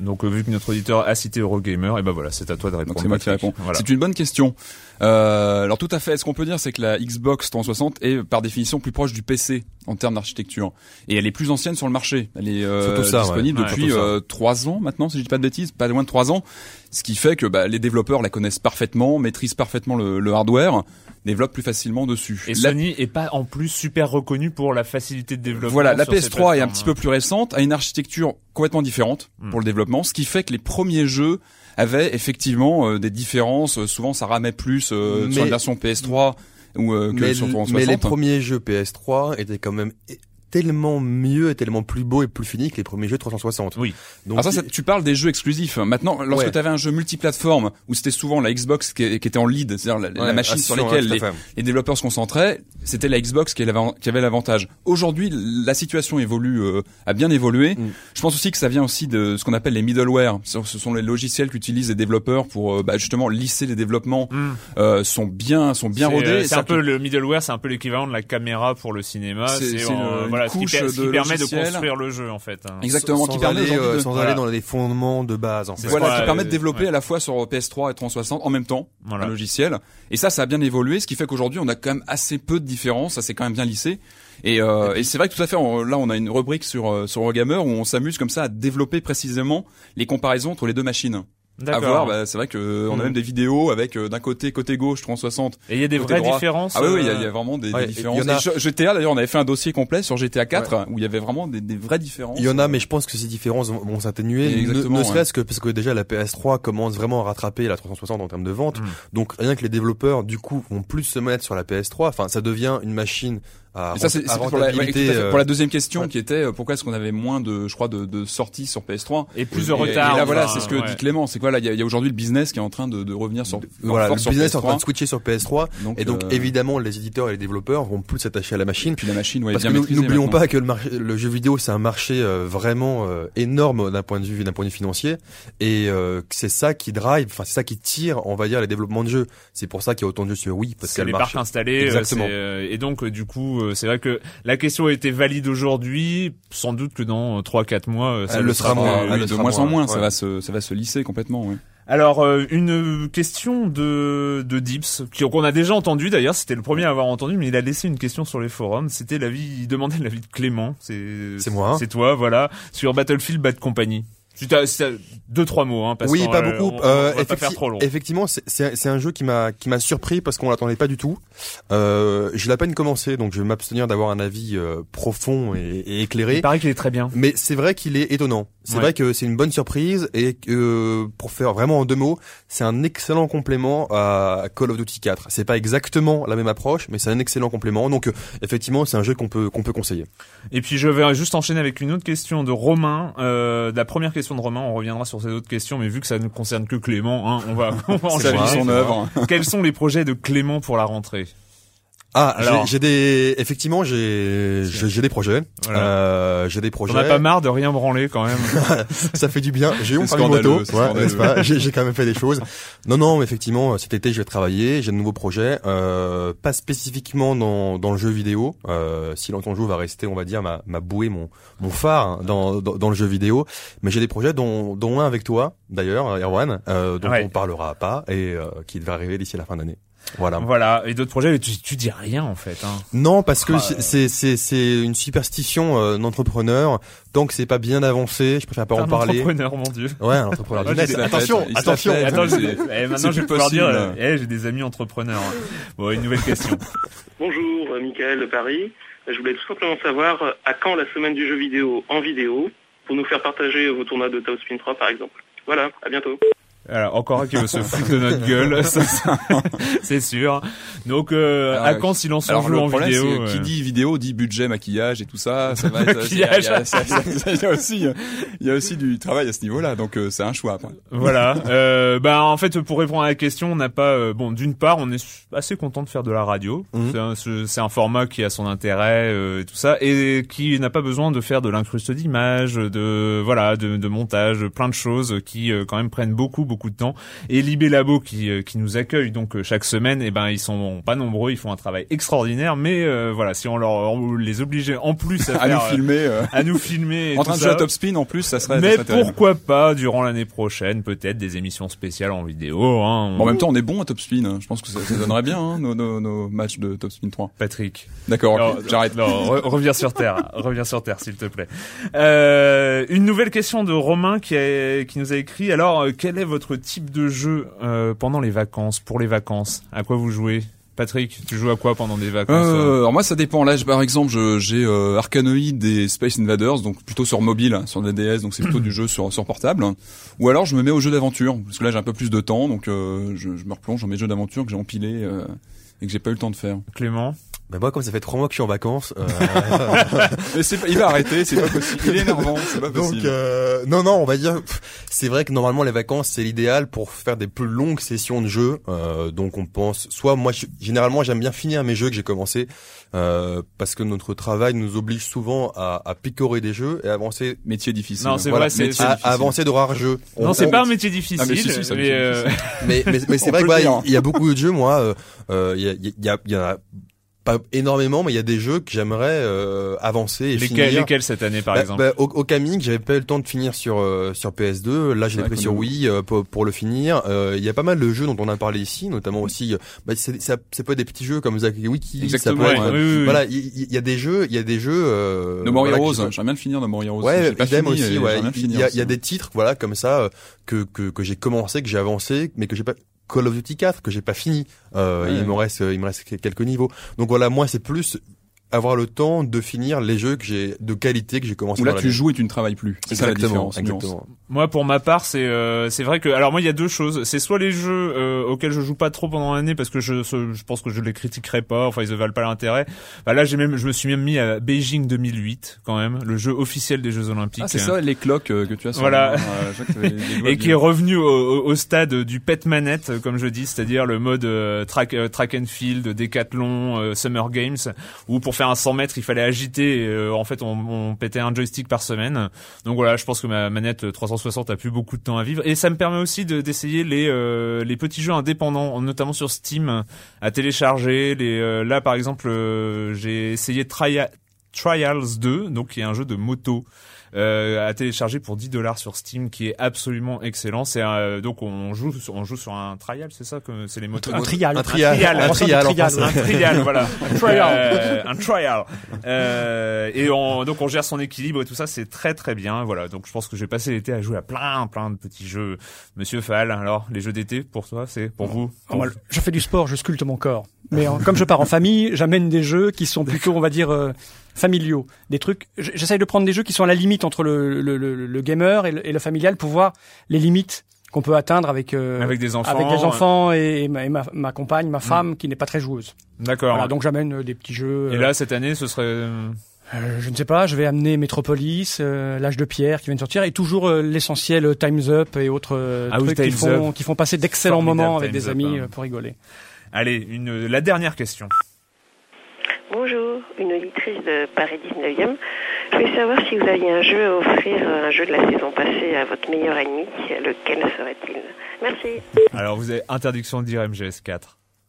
Donc euh, vu que notre auditeur a cité Eurogamer, et ben voilà, c'est à toi de répondre. Donc c'est moi qui réponds. Voilà. C'est une bonne question. Euh, alors tout à fait. Ce qu'on peut dire, c'est que la Xbox 360 est par définition plus proche du PC en termes d'architecture, et elle est plus ancienne sur le marché. Elle est euh, ça, disponible ouais. depuis Ouais, surtout ça. euh, trois ans maintenant, si je dis pas de bêtises, pas loin de trois ans. Ce qui fait que bah, les développeurs la connaissent parfaitement, maîtrisent parfaitement le, le hardware, développent plus facilement dessus. Et La- Sony est pas en plus super reconnu pour la facilité de développement. Voilà, la sur ces PS3 est un petit peu plus récente, a une architecture complètement différente Hmm. pour le développement, ce qui fait que les premiers jeux avaient effectivement euh, des différences. Euh, Souvent, ça ramait plus euh, sur Mais- la version PS3 ou euh, que mais, sur l- 360. mais les premiers jeux PS3 étaient quand même tellement mieux et tellement plus beaux et plus finis que les premiers jeux 360. Oui. Donc Alors ça, ça- tu parles des jeux exclusifs. Maintenant, lorsque Ouais. tu avais un jeu multiplateforme où c'était souvent la Xbox qui, qui était en lead, c'est-à-dire la, machine ah, sur laquelle ouais, les, développeurs se concentraient, c'était la Xbox qui avait, qui avait l'avantage. Aujourd'hui, la situation évolue, euh, a bien évolué. Mm. Je pense aussi que ça vient aussi de ce qu'on appelle les middleware. Ce sont les logiciels qu'utilisent les développeurs pour euh, bah, justement lisser les développements. Mm. Euh, sont bien, sont bien C'est, rodés. euh, C'est un peu le middleware, c'est un peu l'équivalent de la caméra pour le cinéma. C'est- voilà, ce qui, couche ce qui de permet de construire le jeu en fait. hein. Exactement, sans qui permet aller, euh, de- sans voilà. aller dans les fondements de base. En fait. Voilà, qui permet de développer ouais. à la fois sur PS3 et 360 en même temps Voilà. un logiciel. Et ça, ça a bien évolué, ce qui fait qu'aujourd'hui, on a quand même assez peu de différences. Ça s'est quand même bien lissé. Et, euh, et c'est vrai que tout à fait. on- là, on a une rubrique sur euh, sur Eurogamer où on s'amuse comme ça à développer précisément les comparaisons entre les deux machines. À D'accord. voir, bah, c'est vrai que euh, on a Mm. même des vidéos avec euh, d'un côté côté gauche 360. Et il y a des vraies droit. différences. Ah oui, oui, il y, a- euh, y a vraiment des, des ouais, différences. il y en a- GTA d'ailleurs, on avait fait un dossier complet sur GTA 4 où il y avait vraiment des, des vraies différences. Il y en a, mais je pense que ces différences vont, vont s'atténuer. Ne, Exactement, ne ouais. serait-ce que parce que déjà la PS3 commence vraiment à rattraper la 360 en termes de vente. Mm. Donc rien que les développeurs du coup vont plus se mettre sur la PS3. Enfin, ça devient une machine à, ça, c'est pour, la, ouais, fait. euh, pour la deuxième question ouais. qui était euh, pourquoi est-ce qu'on avait moins de, je crois, de, de sorties sur PS3 Et plus de Et- retard. Et là, voilà, enfin, c'est ce que ouais. dit Clément, c'est que voilà, il y a, il y a aujourd'hui le business qui est en train de, de revenir sur, voilà, le sur business est en train PS3. de switcher sur PS3. Donc, Et donc euh, évidemment, les éditeurs et les développeurs vont plus s'attacher à la machine. puis la machine, ouais, Parce bien que n'oublions maintenant. pas que le, marché, le jeu vidéo c'est un marché euh, vraiment euh, énorme d'un point de vue d'un point de vue financier et euh, que c'est ça qui drive, enfin c'est ça qui tire, on va dire les développements de jeux. C'est pour ça qu'il y a autant de jeux sur Wii parce C'est que les le marché. parcs installés. euh, Exactement. euh, et donc, euh, du coup, euh, c'est vrai que la question a été valide aujourd'hui. Sans doute que dans 3-4 mois, euh, ça Elle le sera moins, elle oui, de sera moins en moins, ça va se, ça va se lisser complètement. Ouais. Alors, euh, une question de, de Dips, qui- qu'on a déjà entendu d'ailleurs, c'était le premier à avoir entendu, mais il a laissé une question sur les forums, c'était l'avis, il demandait l'avis de Clément, c'est C'est moi. C'est toi, voilà, sur Battlefield Bad Company. Si t'as deux, trois mots, hein, parce oui, pas euh, beaucoup. on, Euh, on va pas faire trop long. Effectivement, c'est- c'est c'est un jeu qui m'a qui m'a surpris parce qu'on l'attendait pas du tout. Euh, je l'ai à peine commencé, donc je vais m'abstenir d'avoir un avis euh, profond et, et éclairé. Il paraît qu'il est très bien. Mais c'est vrai qu'il est étonnant. C'est Ouais. vrai que c'est une bonne surprise et que pour faire vraiment en deux mots, c'est un excellent complément à Call of Duty 4. C'est pas exactement la même approche, mais c'est un excellent complément. Donc euh, effectivement, c'est un jeu qu'on peut qu'on peut conseiller. Et puis je vais juste enchaîner avec une autre question de Romain. Euh, la première question de Romain, on reviendra sur ces autres questions, mais vu que ça ne concerne que Clément, hein, on va, on va enchaîner. vie, son œuvre. Quels sont les projets de Clément pour la rentrée? Ah, Alors. j'ai- des effectivement j'ai j'ai des projets. Voilà. Euh, j'ai des On projets. a pas marre de rien branler quand même. ça fait du bien. J'ai eu permis moto, ouais, scandaleux. n'est-ce pas? J'ai quand même fait des choses. Non, non, mais effectivement, cet été, je vais travailler. J'ai de nouveaux projets, euh, pas spécifiquement dans, dans le jeu vidéo. Euh, Silence on joue va rester, on va dire, ma, ma bouée, mon, mon phare hein, dans, dans, dans le jeu vidéo. Mais j'ai des projets, dont, dont un avec toi, d'ailleurs, Erwan, euh, dont Ouais. on parlera pas et euh, qui devrait arriver d'ici la fin d'année. Voilà. voilà. Et d'autres projets, mais tu, tu dis rien en fait. Hein. Non, parce que Ah, c'est- c'est c'est c'est une superstition euh, d'entrepreneur. Tant que c'est pas bien avancé, je préfère pas en Un parler. entrepreneur, mon dieu. Ouais, un entrepreneur. J'ai- Attention, attention. fait. Attends, je, c'est- eh, maintenant je vais pouvoir dire, euh, eh, j'ai des amis entrepreneurs. Bon, une nouvelle question. Bonjour, euh, Michael de Paris. Je voulais tout simplement savoir euh, à quand la semaine du jeu vidéo en vidéo pour nous faire partager vos tournois de Top Spin 3 par exemple. Voilà, à bientôt. Alors, encore un qui veut se foutre de notre gueule, c'est sûr. Donc, euh, Alors, à quand silence Alors joue en vidéo que euh, qui dit vidéo dit budget, maquillage et tout ça. Ça va être, il y a- Maquillage. il y a- ça- ça- il y a aussi, il y a aussi du travail à ce niveau-là. Donc euh, c'est un choix. après. Voilà. Euh, bah en fait pour répondre à la question, on n'a pas euh, bon d'une part on est assez content de faire de la radio. Mhm. C'est un, format qui a son intérêt euh, et tout ça et qui n'a pas besoin de faire de l'incruste d'images, de voilà de, de montage, plein de choses qui euh, quand même prennent beaucoup beaucoup de temps. Et Libé Labo qui euh, qui nous accueille donc euh, chaque semaine, et ben ils sont pas nombreux, ils font un travail extraordinaire. Mais euh, voilà si on leur on les obligeait en plus à, À nous faire, euh, filmer. euh, à nous filmer, en train de jouer à Top Spin en plus, ça serait. Mais ça serait terrible. pourquoi pas durant l'année prochaine, peut-être des émissions spéciales en vidéo. Hein, Bon, en même temps, on est bon à Top Spin. hein. Je pense que ça, ça donnerait bien hein, nos, nos, nos matchs de Top Spin 3. Patrick. D'accord, Non, ok, j'arrête. Re- reviens sur terre, reviens sur terre, s'il te plaît. Euh, une nouvelle question de Romain qui, a- qui nous a écrit. Alors, quel est votre type de jeu euh, pendant les vacances, pour les vacances? À quoi vous jouez? Patrick, tu joues à quoi pendant des vacances Euh, alors moi ça dépend. Là, par exemple, j'ai euh, Arkanoid et Space Invaders, donc plutôt sur mobile, sur la DS, donc c'est plutôt du jeu sur, sur portable. Ou alors je me mets au jeu d'aventure, parce que là j'ai un peu plus de temps, donc euh, je, je me replonge dans mes jeux d'aventure que j'ai empilés euh, et que j'ai pas eu le temps de faire. Clément? Ben moi, comme ça fait trois mois que je suis en vacances, euh, Mais c'est pas- il va arrêter, c'est pas possible. Il est énervant, c'est pas donc possible. euh, non, non, on va dire, c'est vrai que normalement les vacances c'est l'idéal pour faire des plus longues sessions de jeu. Euh, donc on pense, soit moi, je- généralement j'aime bien finir mes jeux que j'ai commencé, euh, parce que notre travail nous oblige souvent à, à picorer des jeux et avancer. Métier difficile. Non, c'est Voilà, vrai, c'est- à, difficile. à avancer de rares jeux. On- Non, c'est on- pas un métier difficile, Ah, mais si, mais, euh, mais, mais, mais c'est On vrai peut que le ouais, dire. il y a beaucoup de jeux, moi, euh, euh, il y, a, il y, a, il y en a pas énormément, mais il y a des jeux que j'aimerais euh, avancer et lesquels, finir. lesquels cette année par Bah, exemple bah, au, au Caming, j'avais pas eu le temps de finir sur euh, sur PS2. Là, je l'ai Ouais, pris sur. Wii euh, pour, pour le finir. Euh, Il y a pas mal de jeux dont on a parlé ici, notamment aussi. euh, bah, c'est ça, ça peut être des petits jeux comme Zack Wiki. Exactement, Ça peut être, ouais, oui, oui, oui. Voilà, il y, a des jeux, il y a des jeux. Euh, No More voilà, Heroes, sont- j'aimerais bien le finir No More Heroes. Ouais, J'ai pas idem fini, aussi. Ouais. Il finir y il y a des titres, voilà, comme ça euh, que que que j'ai commencé, que j'ai avancé, mais que j'ai pas. Call of Duty 4 que j'ai pas fini. Euh, Ouais. Il me reste, il me reste quelques niveaux. Donc voilà, moi c'est plus avoir le temps de finir les jeux que j'ai de qualité que j'ai commencé. Où là dans tu joues et tu ne travailles plus. C'est ça la Exactement, différence. exactement. Moi, pour ma part, c'est euh, c'est vrai que alors moi il y a deux choses. C'est soit les jeux euh, auxquels je joue pas trop pendant l'année parce que je je pense que je les critiquerai pas. Enfin, ils ne valent pas l'intérêt. Bah là, j'ai même je me suis même mis à Beijing 2008 quand même, le jeu officiel des Jeux Olympiques. Ah, c'est ça, les cloques euh, que tu as sur Voilà. le- euh, les- et qui est revenu au, au- au stade du pet manette, euh, comme je dis, c'est-à-dire le mode euh, track, euh, track and field, décathlon, euh, Summer Games, où pour faire un 100 mètres, il fallait agiter. et, euh, en fait, on, pétait un joystick par semaine. Donc voilà, je pense que ma manette 360 a plus beaucoup de temps à vivre, et ça me permet aussi de- d'essayer les euh, les petits jeux indépendants, notamment sur Steam, à télécharger. Les euh, là, par exemple, j'ai essayé Tria- Trials 2, donc qui est un jeu de moto euh, à télécharger pour 10 dollars sur Steam, qui est absolument excellent. C'est un- donc on joue sur- on joue sur un trial, c'est ça que c'est les motos? Un trial. Un trial, trial, un trial, du trial, un trial, voilà. Un trial. Euh, un trial. Euh, et on, donc on gère son équilibre et tout ça, c'est très très bien. Voilà. Donc je pense que je vais passer l'été à jouer à plein plein de petits jeux. Monsieur Fall, alors les jeux d'été pour toi, c'est pour vous? Oh, moi, je fais du sport, je sculpte mon corps. Mais euh, comme je pars en famille, j'amène des jeux qui sont plutôt, on va dire, euh, familiaux. Des trucs. J'essaye de prendre des jeux qui sont à la limite entre le, le, le, le gamer et le, et le familial pour voir les limites qu'on peut atteindre avec euh, Avec des enfants, avec des enfants et, et ma, et ma, ma compagne, ma femme, qui n'est pas très joueuse. D'accord. Voilà, donc j'amène euh, des petits jeux. et euh, là cette année, ce serait euh, je ne sais pas, je vais amener Metropolis, l'âge de pierre qui vient de sortir et toujours l'essentiel Times Up et autres Ah oui, trucs qui font Up. qui font passer d'excellents moments avec Time's des Up, amis hein. pour rigoler. allez une la dernière question. Bonjour, une auditrice de Paris 19e. Je voulais savoir si vous aviez un jeu à offrir, un jeu de la saison passée à votre meilleur ennemi. Lequel serait-il? Merci. Alors vous avez interdiction de dire MGS4.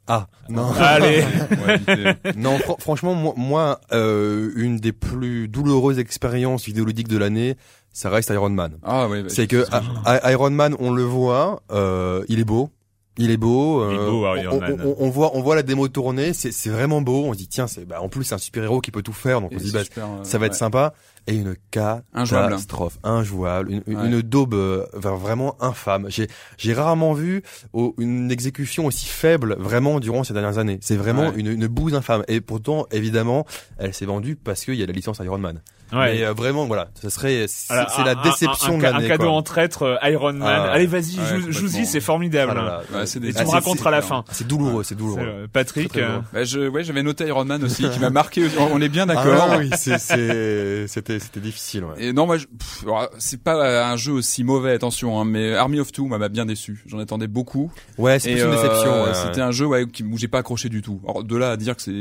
Ah non. Allez. Ouais, non, fran- franchement, moi, moi euh, une des plus douloureuses expériences vidéoludiques de l'année, ça reste Iron Man. Ah ouais. bah, C'est que Iron Man, on le voit, euh, il est beau. Il est beau. Il est euh, on, Man. on- on voit, on voit la démo tourner. C'est, c'est vraiment beau. On se dit tiens, c'est, bah, en plus c'est un super héros qui peut tout faire. Donc on se dit bah, super, euh, ça va être sympa. Et une catastrophe, injouable, une, une- Ouais. une daube euh, vraiment infâme. J'ai, j'ai rarement vu au- une exécution aussi faible vraiment durant ces dernières années. C'est vraiment Ouais. une, une bouse infâme. Et pourtant, évidemment, elle s'est vendue parce qu'il y a la licence Iron Man. Ouais. Mais euh, vraiment, voilà, ça serait, c'est, un- la un- déception un, de un, l'année. un cadeau quoi. en traître euh, Iron Man. Ah, Allez, vas-y, ouais, joue-y, c'est formidable. Ah là là. Ouais, des- Et tu Ah, me raconteras la fin. C'est douloureux, c'est douloureux. Euh, Patrick, Très, très euh. Bah, je, ouais, j'avais noté Iron Man aussi, qui m'a marqué. On est bien Ah d'accord. oui, c'était, c'était difficile. Ouais. Et non, moi, c'est pas un jeu aussi mauvais, attention, hein, mais Army of Two m'a bien déçu. J'en attendais beaucoup. Ouais, c'est une déception. C'était un jeu où j'ai pas accroché du tout. Alors de là à dire que c'est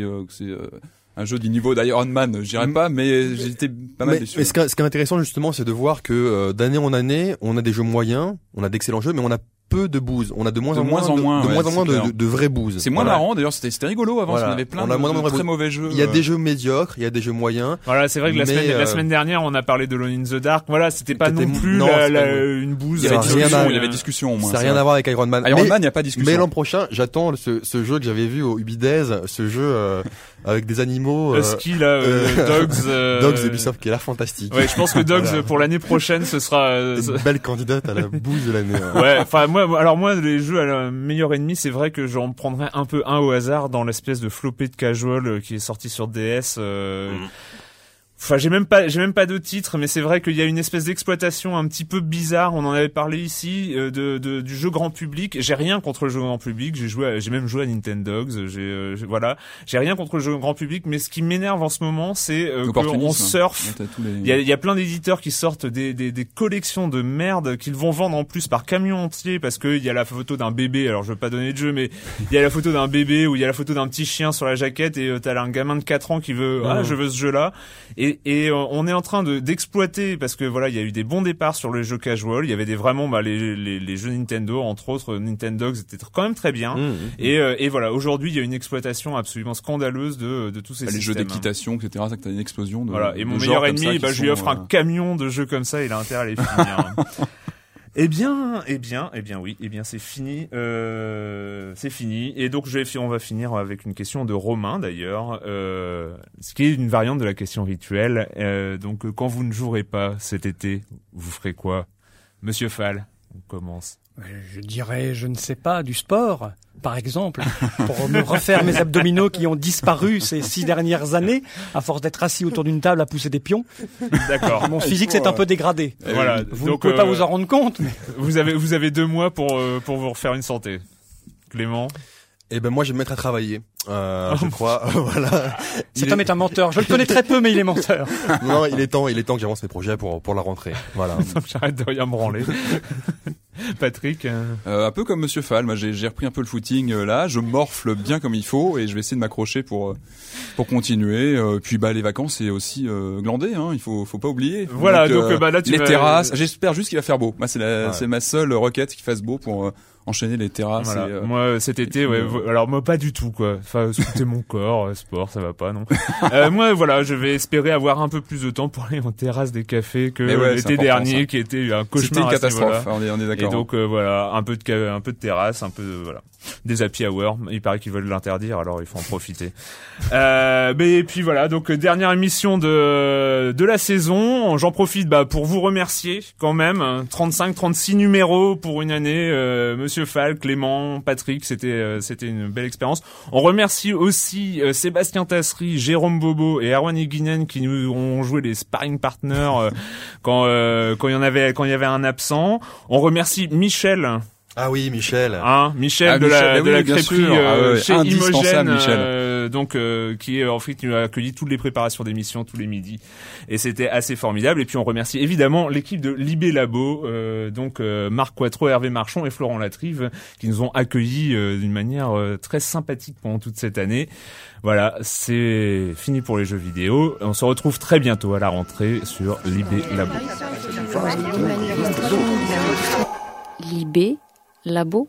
un jeu du niveau d'Iron Man, Mm. pas, mais j'étais pas mal mais, déçu. mais ce, qui est, intéressant justement, c'est de voir que euh, d'année en année, on a des jeux moyens, on a d'excellents jeux, mais on a peu de bouse. On a de moins De en moins, moins en de, moins, de ouais, moins en c'est moins de, clair. de, de vraies bouses. C'est moins Voilà. marrant d'ailleurs, c'était c'était rigolo avant, Voilà. qu'on avait plein On a de, moins très mauvais jeux. Il y a euh, des jeux médiocres, il y a des jeux moyens. Voilà, c'est vrai que la, euh, semaine dernière, on a parlé de Lone in the Dark. Voilà, c'était pas non plus non, la- la- une bouse. il y avait discussion, à- il y avait discussion au moins. Ça n'a rien à voir avec Iron Man. Iron mais, Man, il y a pas de discussion. mais l'an prochain, j'attends ce, ce jeu que j'avais vu au Ubidays, ce jeu euh, avec des animaux. Husky là, Dogs. Dogs Ubisoft qui a l'air fantastique. Ouais, je pense que Dogs pour l'année prochaine ce sera une belle candidate à la bouse de l'année. Hein. Ouais, enfin moi, alors moi les jeux à la meilleure ennemi, c'est vrai que j'en prendrais un peu un au hasard dans l'espèce de flopé de casual qui est sorti sur DS. Euh, mm. Enfin, j'ai même pas, j'ai même pas de titre, mais c'est vrai qu'il y a une espèce d'exploitation un petit peu bizarre. On en avait parlé ici euh, de, de, du jeu grand public. J'ai rien contre le jeu grand public. J'ai joué, j'ai même joué à Nintendo. J'ai, euh, voilà, j'ai rien contre le jeu grand public. Mais ce qui m'énerve en ce moment, c'est euh, qu'on surfe. Il y, a, y a plein d'éditeurs qui sortent des, des, des collections de merde qu'ils vont vendre en plus par camion entier parce qu'il y a la photo d'un bébé. Alors je veux pas donner de jeu, mais il y a la photo d'un bébé ou il y a la photo d'un petit chien sur la jaquette et t'as un gamin de 4 ans qui veut, ah, je veux ce jeu-là. Et et, euh, on est en train de d'exploiter parce que voilà il y a eu des bons départs sur le jeu casual. Il y avait des vraiment bah, les, les, les jeux Nintendo entre autres Nintendo étaient quand même très bien. Mmh, mmh. et, euh, et voilà aujourd'hui il y a une exploitation absolument scandaleuse de, de tous ces bah, les jeux d'équitation etc ça que t'as une explosion de voilà et mon meilleur ennemi bah, je lui offre un euh, camion de jeux comme ça il a intérêt à les finir Eh bien, eh bien, eh bien oui, eh bien c'est fini, euh, c'est fini. Et donc on va finir avec une question de Romain d'ailleurs, euh, ce qui est une variante de la question rituelle. Euh, donc quand vous ne jouerez pas cet été, vous ferez quoi, Monsieur Fall On commence. Je dirais, je ne sais pas, du sport, par exemple, pour me refaire mes abdominaux qui ont disparu ces six dernières années, à force d'être assis autour d'une table à pousser des pions. D'accord. Mon physique s'est un peu dégradé. Voilà. Vous ne pouvez pas vous en rendre compte. Mais... Vous avez vous avez deux mois pour pour vous refaire une santé. Clément? Eh ben moi je vais me mettre à travailler. Euh, je crois, voilà. Cet homme est... un menteur. Je le connais très peu, mais il est menteur. non, il est temps, il est temps que j'avance mes projets pour pour la rentrée. Voilà. J'arrête de rien me branler. Patrick euh... euh, Un peu comme Monsieur Fall, moi j'ai repris un peu le footing euh, là, je morfle bien comme il faut et je vais essayer de m'accrocher pour euh, pour continuer. puis bah les vacances c'est aussi glandé, hein, il faut faut pas oublier. Voilà, donc, bah là tu les terrasses. J'espère juste qu'il va faire beau. Moi c'est c'est ma seule requête qu'il fasse beau pour enchaîner les terrasses. Euh, moi cet été, ouais, alors moi pas du tout quoi. Enfin, c'était mon corps, euh, sport, ça va pas non. euh, moi voilà, je vais espérer avoir un peu plus de temps pour aller en terrasse des cafés que l'été dernier, qui était un cauchemar. C'était une catastrophe, on est, on est d'accord. Et donc euh, voilà, un peu de un peu de terrasse, un peu de, voilà des happy hour. Il paraît qu'ils veulent l'interdire, alors il faut en profiter. euh, mais et puis voilà, donc dernière émission de de la saison. J'en profite bah, pour vous remercier quand même. 35, 36 numéros pour une année. Euh, Monsieur Fall, Clément, Patrick, c'était euh, c'était une belle expérience. On remercie aussi euh, Sébastien Tassery, Jérôme Bobo et Erwan Higuinen qui nous ont joué les sparring partners euh, quand quand il y en avait quand il y avait un absent. On remercie Michel ah oui, Michel. Hein, Michel ah, de la, de la crêperie euh, ah chez Imogène, euh, donc euh, qui en fait nous a accueilli toutes les préparations d'émissions tous les midis et c'était assez formidable. Et puis on remercie évidemment l'équipe de Libé Labo, euh, donc Marc Quattro, Hervé Marchon et Florent Latrive qui nous ont accueillis d'une manière très sympathique pendant toute cette année. Voilà, c'est fini pour les jeux vidéo. On se retrouve très bientôt à la rentrée sur Libé Labo. Libé Labo